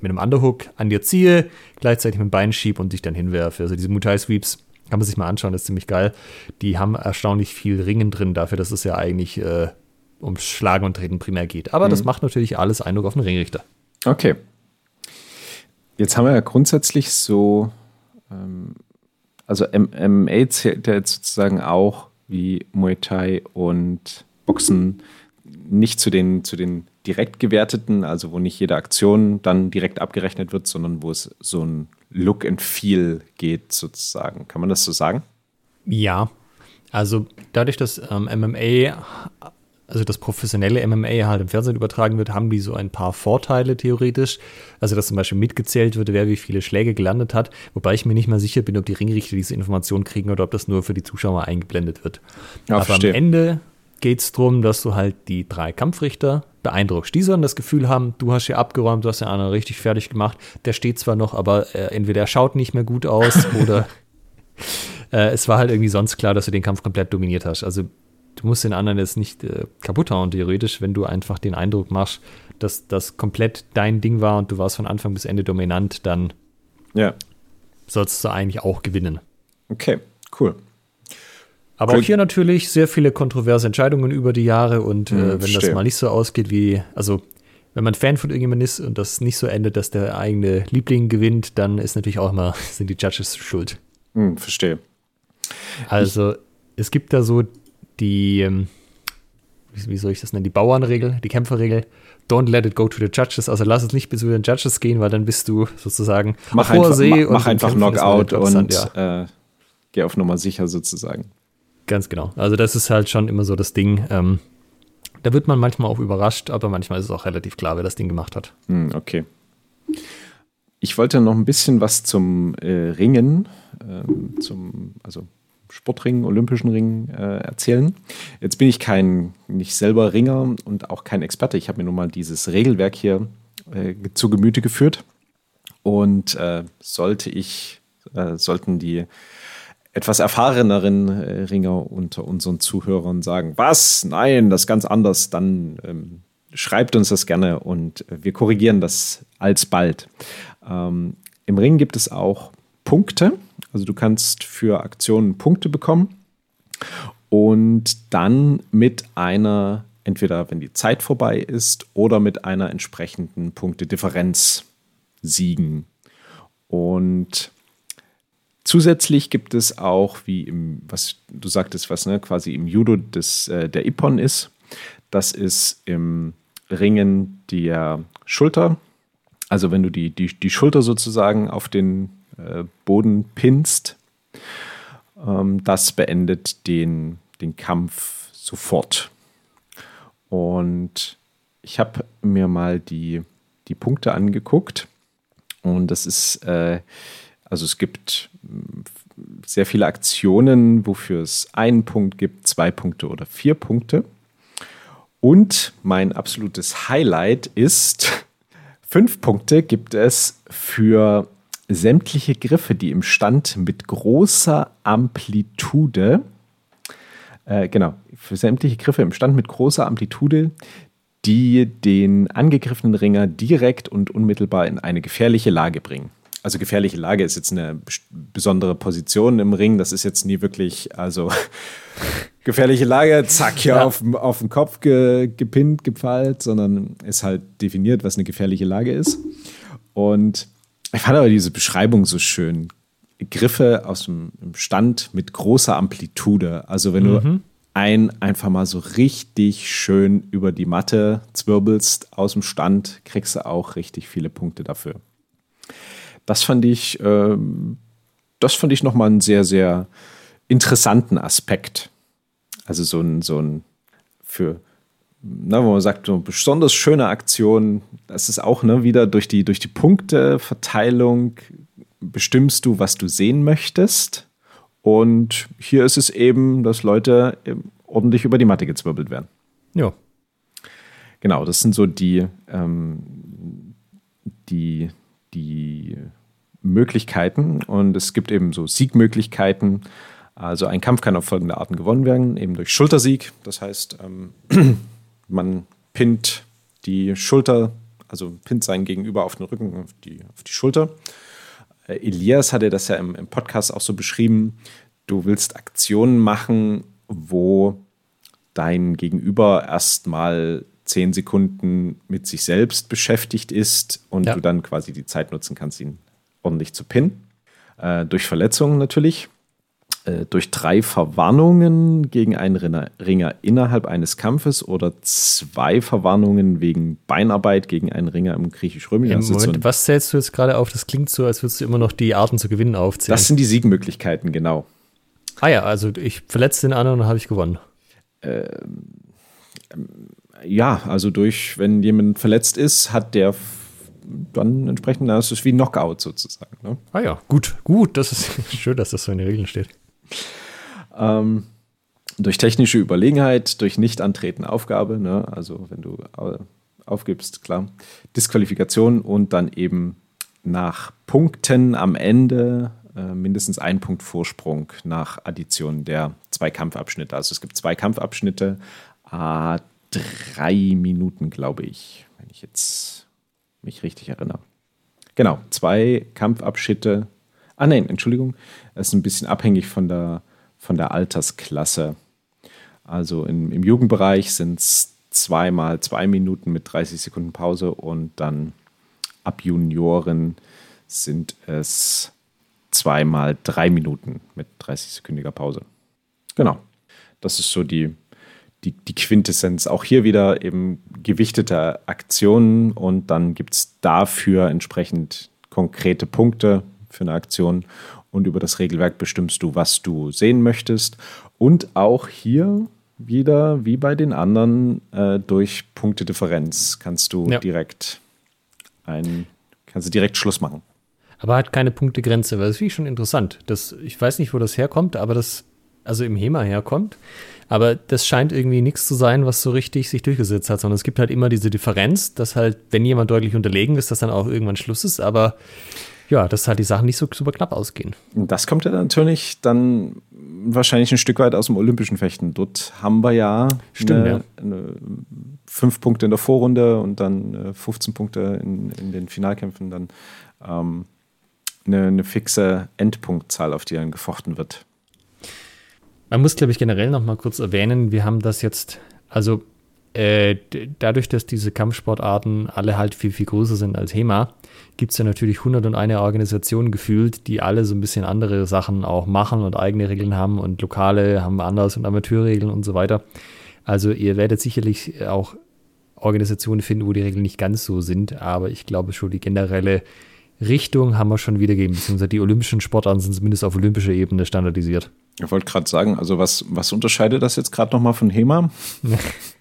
mit einem Underhook an dir ziehe, gleichzeitig mit dem Bein schiebe und dich dann hinwerfe, also diese Muay Thai Sweeps kann man sich mal anschauen, das ist ziemlich geil. Die haben erstaunlich viel Ringen drin dafür, dass es ja eigentlich äh, ums Schlagen und Treten primär geht. Aber mhm. das macht natürlich alles Eindruck auf den Ringrichter. Okay. Jetzt haben wir ja grundsätzlich so, ähm, also MMA zählt ja jetzt sozusagen auch wie Muay Thai und Boxen nicht zu den, zu den direkt gewerteten, also wo nicht jede Aktion dann direkt abgerechnet wird, sondern wo es so ein Look and Feel geht, sozusagen. Kann man das so sagen? Ja. Also dadurch, dass ähm, MMA, also das professionelle MMA halt im Fernsehen übertragen wird, haben die so ein paar Vorteile theoretisch. Also dass zum Beispiel mitgezählt wird, wer wie viele Schläge gelandet hat, wobei ich mir nicht mal sicher bin, ob die Ringrichter diese Information kriegen oder ob das nur für die Zuschauer eingeblendet wird. Ja, Aber verstehe. am Ende geht es darum, dass du halt die drei Kampfrichter beeindruckst. Die sollen das Gefühl haben, du hast hier abgeräumt, du hast den anderen richtig fertig gemacht. Der steht zwar noch, aber äh, entweder er schaut nicht mehr gut aus oder äh, es war halt irgendwie sonst klar, dass du den Kampf komplett dominiert hast. Also du musst den anderen jetzt nicht äh, kaputt hauen, theoretisch, wenn du einfach den Eindruck machst, dass das komplett dein Ding war und du warst von Anfang bis Ende dominant, dann ja. sollst du eigentlich auch gewinnen. Okay, cool. Aber auch hier natürlich sehr viele kontroverse Entscheidungen über die Jahre und äh, Hm, wenn das verstehe. mal nicht so ausgeht wie, also wenn man Fan von irgendjemandem ist und das nicht so endet, dass der eigene Liebling gewinnt, dann ist natürlich auch immer, sind die Judges schuld. Hm, verstehe. Also es gibt da so die, ähm, wie, soll ich das nennen, die Bauernregel, die Kämpferregel. Don't let it go to the judges. Also lass es nicht bis zu den Judges gehen, weil dann bist du sozusagen Mach einfach, See mach, und mach einfach Kämpfen Knockout und ja. äh, geh auf Nummer sicher sozusagen. Ganz genau. Also das ist halt schon immer so das Ding. Ähm, da wird man manchmal auch überrascht, aber manchmal ist es auch relativ klar, wer das Ding gemacht hat. Hm, okay. Ich wollte noch ein bisschen was zum äh, Ringen, ähm, zum also Sportringen, Olympischen Ringen äh, erzählen. Jetzt bin ich kein, nicht selber Ringer und auch kein Experte. Ich habe mir nur mal dieses Regelwerk hier äh, zu Gemüte geführt. Und äh, sollte ich, äh, sollten die etwas erfahreneren äh, Ringer unter unseren Zuhörern sagen, was? Nein, das ist ganz anders, dann ähm, schreibt uns das gerne und wir korrigieren das alsbald. Ähm, Im Ring gibt es auch Punkte, also du kannst für Aktionen Punkte bekommen und dann mit einer, entweder wenn die Zeit vorbei ist oder mit einer entsprechenden Punktedifferenz siegen. Und Zusätzlich gibt es auch, wie im, was du sagtest, was ne, quasi im Judo des, äh, der Ippon ist. Das ist im Ringen der Schulter. Also wenn du die, die, die Schulter sozusagen auf den Boden pinst, ähm, das beendet den, den Kampf sofort. Und ich habe mir mal die, die Punkte angeguckt. Und das ist, äh, also es gibt mh, sehr viele Aktionen, wofür es einen Punkt gibt, zwei Punkte oder vier Punkte. Und mein absolutes Highlight ist, fünf Punkte gibt es für sämtliche Griffe, die im Stand mit großer Amplitude, äh, genau, für sämtliche Griffe im Stand mit großer Amplitude, die den angegriffenen Ringer direkt und unmittelbar in eine gefährliche Lage bringen. Also gefährliche Lage ist jetzt eine bes- besondere Position im Ring. Das ist jetzt nie wirklich, also gefährliche Lage, zack, hier Ja. auf, dem- auf den Kopf ge, gepinnt, gepfeilt, sondern ist halt definiert, was eine gefährliche Lage ist. Und ich fand aber diese Beschreibung so schön. Griffe aus dem Stand mit großer Amplitude. Also wenn du ein einfach mal so richtig schön über die Matte zwirbelst aus dem Stand, kriegst du auch richtig viele Punkte dafür. Das fand ich, ähm, das fand ich nochmal einen sehr, sehr interessanten Aspekt. Also so ein, so ein für, na, wo man sagt, so besonders schöne Aktion, das ist auch ne, wieder durch die, durch die Punkteverteilung bestimmst du, was du sehen möchtest. Und hier ist es eben, dass Leute ähm, ordentlich über die Matte gezwirbelt werden. Ja. Genau, das sind so die, ähm, die, die Möglichkeiten. Und es gibt eben so Siegmöglichkeiten. Also ein Kampf kann auf folgende Arten gewonnen werden, eben durch Schultersieg. Das heißt, ähm, man pinnt die Schulter, also pinnt seinen Gegenüber auf den Rücken, auf die, auf die Schulter. Äh, Elias hatte das ja im, im Podcast auch so beschrieben. Du willst Aktionen machen, wo dein Gegenüber erstmal zehn Sekunden mit sich selbst beschäftigt ist und Ja. du dann quasi die Zeit nutzen kannst, ihn ordentlich zu pinnen. Äh, durch Verletzungen natürlich. Äh, durch drei Verwarnungen gegen einen Ringer, innerhalb eines Kampfes oder zwei Verwarnungen wegen Beinarbeit gegen einen Ringer im griechisch-römischen. So Moment, was zählst du jetzt gerade auf? Das klingt so, als würdest du immer noch die Arten zu gewinnen aufzählen. das sind die Siegmöglichkeiten, genau. ah ja, also ich verletze den anderen und dann habe ich gewonnen. Ja, also durch, wenn jemand verletzt ist, hat der dann entsprechend, das ist wie Knockout sozusagen. Ne? Ah ja, gut, gut. Das ist schön, dass das so in den Regeln steht. Ähm, durch technische Überlegenheit, durch Nicht-Antreten Aufgabe, ne? also wenn du au- aufgibst, klar, Disqualifikation und dann eben nach Punkten am Ende äh, mindestens ein Punkt Vorsprung nach Addition der zwei Kampfabschnitte. Also es gibt zwei Kampfabschnitte, äh, drei Minuten, glaube ich, wenn ich jetzt mich richtig erinnere. Genau, zwei Kampfabschnitte, Ah nein, Entschuldigung. Ist ein bisschen abhängig von der, von der Altersklasse. Also im, im Jugendbereich sind es zweimal zwei Minuten mit 30 Sekunden Pause und dann ab Junioren sind es zweimal drei Minuten mit 30-sekündiger Pause. Genau. Das ist so die, die, die Quintessenz. Auch hier wieder eben gewichtete Aktionen und dann gibt es dafür entsprechend konkrete Punkte für eine Aktion und über das Regelwerk bestimmst du, was du sehen möchtest. Und auch hier wieder, wie bei den anderen, äh, durch Punktedifferenz kannst du ja. direkt ein, kannst du direkt Schluss machen. Aber hat keine Punktegrenze, weil das finde ich schon interessant. Das, ich weiß nicht, wo das herkommt, aber das, also im HEMA herkommt. Aber das scheint irgendwie nichts zu sein, was so richtig sich durchgesetzt hat, sondern es gibt halt immer diese Differenz, dass halt, wenn jemand deutlich unterlegen ist, dass dann auch irgendwann Schluss ist. Aber ja, dass halt die Sachen nicht so super knapp ausgehen. Das kommt ja natürlich dann wahrscheinlich ein Stück weit aus dem olympischen Fechten. Dort haben wir ja, Stimmt, eine, ja. Eine fünf Punkte in der Vorrunde und dann 15 äh, Punkte in, in den Finalkämpfen, dann ähm, eine, eine fixe Endpunktzahl, auf die dann gefochten wird. Man muss, glaube ich, generell noch mal kurz erwähnen, wir haben das jetzt, also äh, dadurch, dass diese Kampfsportarten alle halt viel, viel größer sind als HEMA, gibt es ja natürlich 101 Organisationen gefühlt, die alle so ein bisschen andere Sachen auch machen und eigene Regeln haben und Lokale haben anders und Amateurregeln und so weiter. Also ihr werdet sicherlich auch Organisationen finden, wo die Regeln nicht ganz so sind, aber ich glaube schon, die generelle Richtung haben wir schon wiedergegeben, beziehungsweise die olympischen Sportarten sind zumindest auf olympischer Ebene standardisiert. Ich wollte gerade sagen, also was, was unterscheidet das jetzt gerade nochmal von HEMA?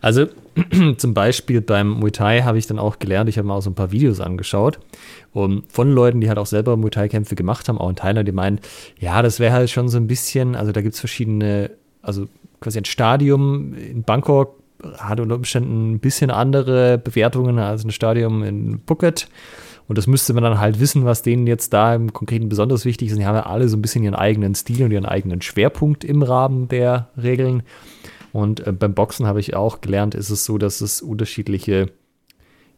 Also zum Beispiel beim Muay Thai habe ich dann auch gelernt, ich habe mir auch so ein paar Videos angeschaut und von Leuten, die halt auch selber Muay Thai-Kämpfe gemacht haben, auch in Thailand, die meinen, ja, das wäre halt schon so ein bisschen, also da gibt es verschiedene, also quasi ein Stadium in Bangkok hat unter Umständen ein bisschen andere Bewertungen als ein Stadium in Phuket. Und das müsste man dann halt wissen, was denen jetzt da im Konkreten besonders wichtig ist. Die haben ja alle so ein bisschen ihren eigenen Stil und ihren eigenen Schwerpunkt im Rahmen der Regeln. Und äh, beim Boxen habe ich auch gelernt, ist es so, dass es unterschiedliche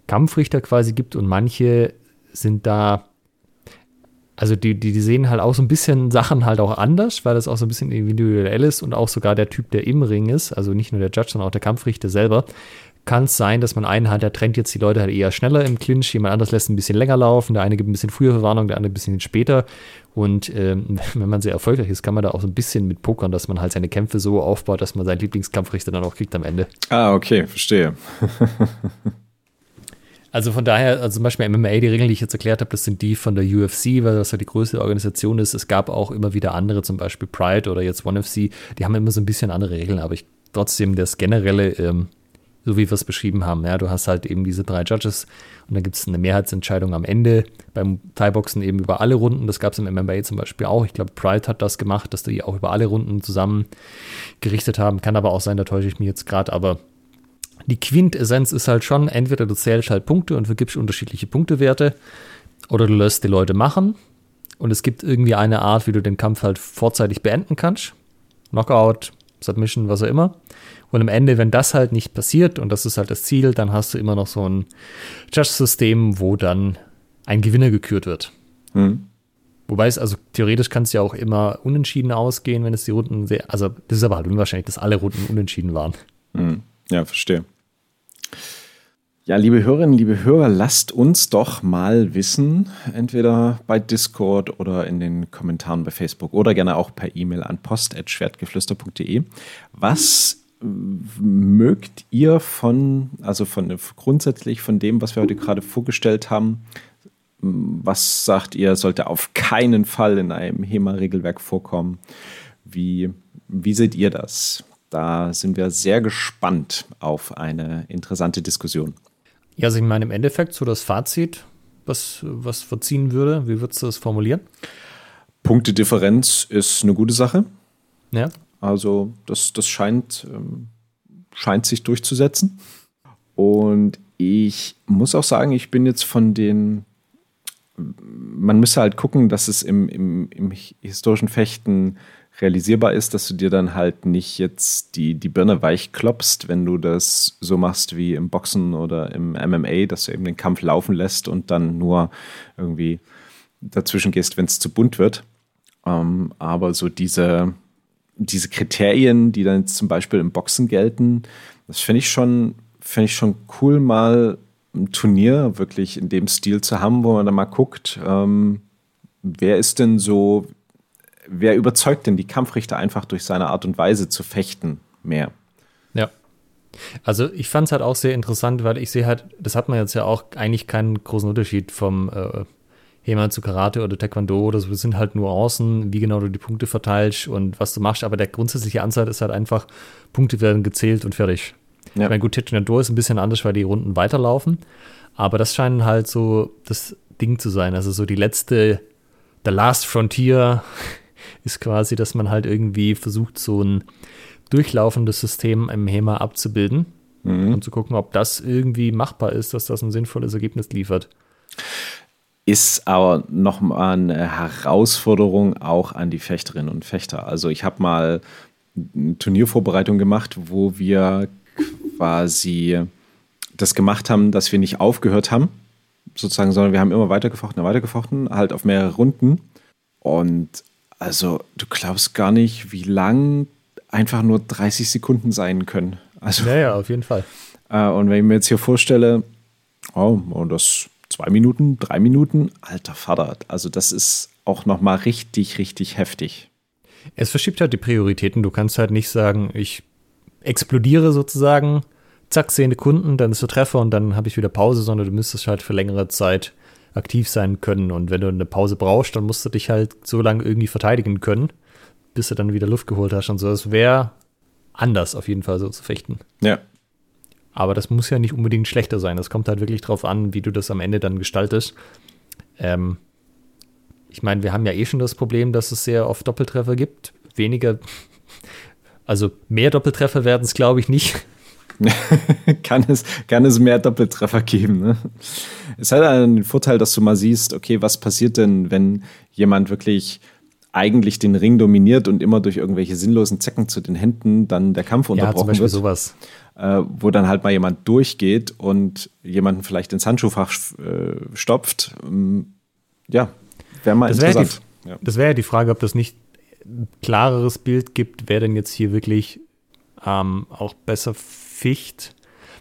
Kampfrichter quasi gibt und manche sind da, also die, die, die sehen halt auch so ein bisschen Sachen halt auch anders, weil das auch so ein bisschen individuell ist und auch sogar der Typ, der im Ring ist, also nicht nur der Judge, sondern auch der Kampfrichter selber, kann es sein, dass man einen hat, der trennt jetzt die Leute halt eher schneller im Clinch, jemand anders lässt ein bisschen länger laufen, der eine gibt ein bisschen früher Verwarnung, der andere ein bisschen später. Und ähm, wenn man sehr erfolgreich ist, kann man da auch so ein bisschen mit pokern, dass man halt seine Kämpfe so aufbaut, dass man seinen Lieblingskampfrichter dann auch kriegt am Ende. Ah, okay, verstehe. Also von daher, also zum Beispiel MMA, die Regeln, die ich jetzt erklärt habe, das sind die von der UFC, weil das ja halt die größte Organisation ist. Es gab auch immer wieder andere, zum Beispiel Pride oder jetzt ONE FC, die haben immer so ein bisschen andere Regeln, aber ich trotzdem das generelle ähm, so wie wir es beschrieben haben. Ja, du hast halt eben diese drei Judges und dann gibt es eine Mehrheitsentscheidung am Ende. Beim Thai-Boxen eben über alle Runden. Das gab es im MMA zum Beispiel auch. Ich glaube, Pride hat das gemacht, dass die auch über alle Runden zusammen gerichtet haben. Kann aber auch sein, da täusche ich mich jetzt gerade. Aber die Quintessenz ist halt schon, entweder du zählst halt Punkte und vergibst unterschiedliche Punktewerte oder du lässt die Leute machen. Und es gibt irgendwie eine Art, wie du den Kampf halt vorzeitig beenden kannst. Knockout, Submission, was auch immer. Und am Ende, wenn das halt nicht passiert, und das ist halt das Ziel, dann hast du immer noch so ein Judge-System, wo dann ein Gewinner gekürt wird. Mhm. Wobei es, also theoretisch kann es ja auch immer unentschieden ausgehen, wenn es die Runden sehr, also das ist aber halt unwahrscheinlich, dass alle Runden unentschieden waren. Mhm. Ja, verstehe. Ja, liebe Hörerinnen, liebe Hörer, lasst uns doch mal wissen, entweder bei Discord oder in den Kommentaren bei Facebook oder gerne auch per E-Mail an post.schwertgeflüster.de, was mögt ihr von, also von grundsätzlich von dem, was wir heute gerade vorgestellt haben, was sagt ihr, sollte auf keinen Fall in einem HEMA-Regelwerk vorkommen? Wie, wie seht ihr das? Da sind wir sehr gespannt auf eine interessante Diskussion. Ja, also ich meine im Endeffekt so das Fazit, was, was verziehen würde, wie würdest du das formulieren? Punktedifferenz ist eine gute Sache. Ja. Also das, das scheint, ähm, scheint sich durchzusetzen. Und ich muss auch sagen, ich bin jetzt von den, man müsste halt gucken, dass es im, im, im historischen Fechten realisierbar ist, dass du dir dann halt nicht jetzt die, die Birne weich klopfst, wenn du das so machst wie im Boxen oder im MMA, dass du eben den Kampf laufen lässt und dann nur irgendwie dazwischen gehst, wenn es zu bunt wird. Ähm, aber so diese, diese Kriterien, die dann zum Beispiel im Boxen gelten, das finde ich schon, finde ich schon cool, mal ein Turnier wirklich in dem Stil zu haben, wo man dann mal guckt, ähm, wer ist denn so, wer überzeugt denn die Kampfrichter einfach durch seine Art und Weise zu fechten mehr? Ja. Also ich fand es halt auch sehr interessant, weil ich sehe halt, das hat man jetzt ja auch eigentlich keinen großen Unterschied vom äh, HEMA zu Karate oder Taekwondo oder so. Das sind halt Nuancen, wie genau du die Punkte verteilst und was du machst. Aber der grundsätzliche Ansatz ist halt einfach, Punkte werden gezählt und fertig. Ja. Ich meine, gut, Taekwondo ist ein bisschen anders, weil die Runden weiterlaufen. Aber das scheint halt so das Ding zu sein. Also so die letzte, the last frontier ist quasi, dass man halt irgendwie versucht, so ein durchlaufendes System im HEMA abzubilden mhm. und zu gucken, ob das irgendwie machbar ist, dass das ein sinnvolles Ergebnis liefert. Ist aber nochmal eine Herausforderung auch an die Fechterinnen und Fechter. Also ich habe mal eine Turniervorbereitung gemacht, wo wir quasi das gemacht haben, dass wir nicht aufgehört haben, sozusagen, sondern wir haben immer weitergefochten, weitergefochten, halt auf mehrere Runden. Und also du glaubst gar nicht, wie lang einfach nur 30 Sekunden sein können. Also, ja, ja, auf jeden Fall. Äh, und wenn ich mir jetzt hier vorstelle, oh, und das zwei Minuten, drei Minuten, alter Vater, also das ist auch nochmal richtig, richtig heftig. Es verschiebt halt die Prioritäten. Du kannst halt nicht sagen, ich explodiere sozusagen, zack, zehn Kunden, dann ist der Treffer und dann habe ich wieder Pause, sondern du müsstest halt für längere Zeit aktiv sein können. Und wenn du eine Pause brauchst, dann musst du dich halt so lange irgendwie verteidigen können bis du dann wieder Luft geholt hast und so. Es wäre anders auf jeden Fall so zu fechten. Ja. Aber das muss ja nicht unbedingt schlechter sein. Das kommt halt wirklich drauf an, wie du das am Ende dann gestaltest. Ähm, ich meine, wir haben ja eh schon das Problem, dass es sehr oft Doppeltreffer gibt. Weniger, also mehr Doppeltreffer werden es, glaube ich, nicht. kann, es, kann es mehr Doppeltreffer geben. Ne? Es hat einen Vorteil, dass du mal siehst, okay, was passiert denn, wenn jemand wirklich eigentlich den Ring dominiert und immer durch irgendwelche sinnlosen Zecken zu den Händen dann der Kampf unterbrochen ja, zum Beispiel wird. sowas. Äh, wo dann halt mal jemand durchgeht und jemanden vielleicht ins Handschuhfach äh, stopft. Ähm, ja, wäre mal das wär interessant. Die, ja. Das wäre ja die Frage, ob das nicht ein klareres Bild gibt, wer denn jetzt hier wirklich ähm, auch besser ficht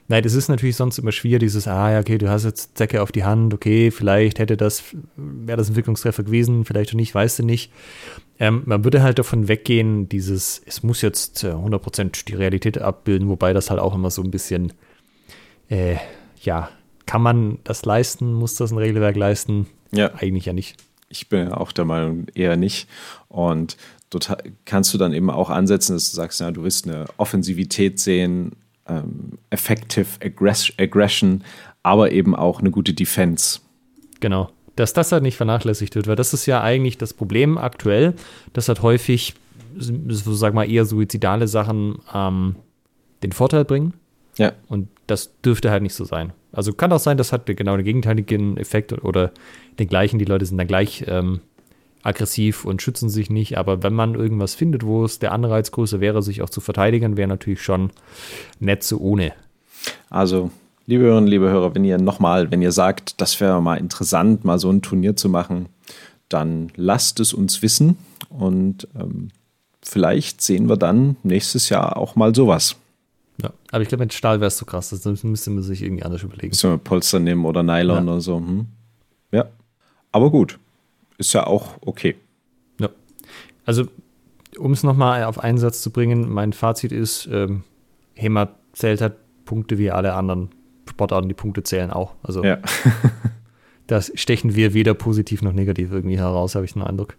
Nein, das ist natürlich sonst immer schwierig, dieses, ah ja, okay, du hast jetzt Zecke auf die Hand, okay, vielleicht hätte das, wäre das ein Wirkungstreffer gewesen, vielleicht auch nicht, weißt du nicht. Ähm, man würde halt davon weggehen, dieses, es muss jetzt 100% äh, die Realität abbilden, wobei das halt auch immer so ein bisschen, äh, ja, kann man das leisten, muss das ein Regelwerk leisten? Ja. Eigentlich ja nicht. Ich bin auch der Meinung, eher nicht. Und dort kannst du dann eben auch ansetzen, dass du sagst, ja, du willst eine Offensivität sehen, ähm, Effective Aggression, aber eben auch eine gute Defense. Genau. Dass das halt nicht vernachlässigt wird, weil das ist ja eigentlich das Problem aktuell, dass halt häufig, so sag mal, eher suizidale Sachen ähm, den Vorteil bringen. Ja. Und das dürfte halt nicht so sein. Also kann auch sein, das hat genau den gegenteiligen Effekt oder den gleichen. Die Leute sind dann gleich ähm, aggressiv und schützen sich nicht. Aber wenn man irgendwas findet, wo es der Anreiz größer wäre, sich auch zu verteidigen, wäre natürlich schon nett so ohne. Also, liebe Hörerinnen, liebe Hörer, wenn ihr nochmal, wenn ihr sagt, das wäre mal interessant, mal so ein Turnier zu machen, dann lasst es uns wissen und ähm, vielleicht sehen wir dann nächstes Jahr auch mal sowas. Ja, aber ich glaube, mit Stahl wäre es zu krass. Das müsste man sich irgendwie anders überlegen. Müssen wir Polster nehmen oder Nylon ja. oder so. Hm? Ja, aber gut ist ja auch okay. Ja. Also, um es nochmal auf einen Satz zu bringen, mein Fazit ist, ähm, HEMA zählt halt Punkte wie alle anderen Sportarten, die Punkte zählen auch. Also, ja. das stechen wir weder positiv noch negativ irgendwie heraus, habe ich den Eindruck.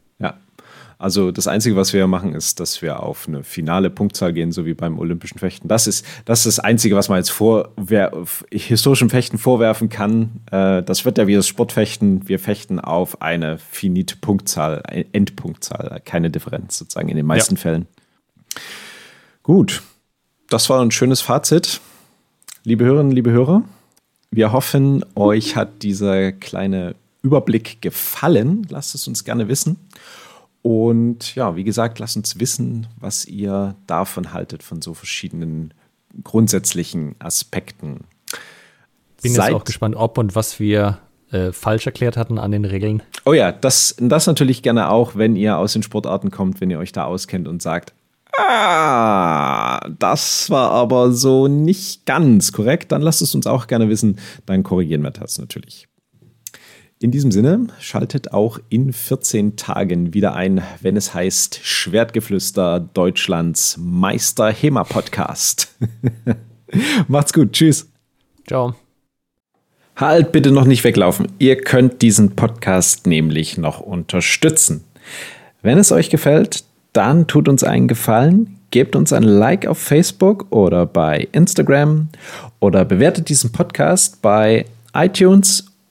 Also das Einzige, was wir machen, ist, dass wir auf eine finale Punktzahl gehen, so wie beim Olympischen Fechten. Das ist das, ist das Einzige, was man jetzt vor historischem Fechten vorwerfen kann. Äh, das wird ja wie das Sportfechten. Wir fechten auf eine finite Punktzahl, eine Endpunktzahl, keine Differenz sozusagen in den meisten ja. Fällen. Gut, das war ein schönes Fazit. Liebe Hörerinnen, liebe Hörer, wir hoffen, euch hat dieser kleine Überblick gefallen. Lasst es uns gerne wissen. Und ja, wie gesagt, lasst uns wissen, was ihr davon haltet, von so verschiedenen grundsätzlichen Aspekten. Bin Seid jetzt auch gespannt, ob und was wir äh, falsch erklärt hatten an den Regeln. Oh ja, das, das natürlich gerne auch, wenn ihr aus den Sportarten kommt, wenn ihr euch da auskennt und sagt, ah, das war aber so nicht ganz korrekt, dann lasst es uns auch gerne wissen, dann korrigieren wir das natürlich. In diesem Sinne, schaltet auch in 14 Tagen wieder ein, wenn es heißt Schwertgeflüster Deutschlands Meister HEMA Podcast. Macht's gut, tschüss. Ciao. Halt bitte noch nicht weglaufen. Ihr könnt diesen Podcast nämlich noch unterstützen. Wenn es euch gefällt, dann tut uns einen Gefallen, gebt uns ein Like auf Facebook oder bei Instagram oder bewertet diesen Podcast bei iTunes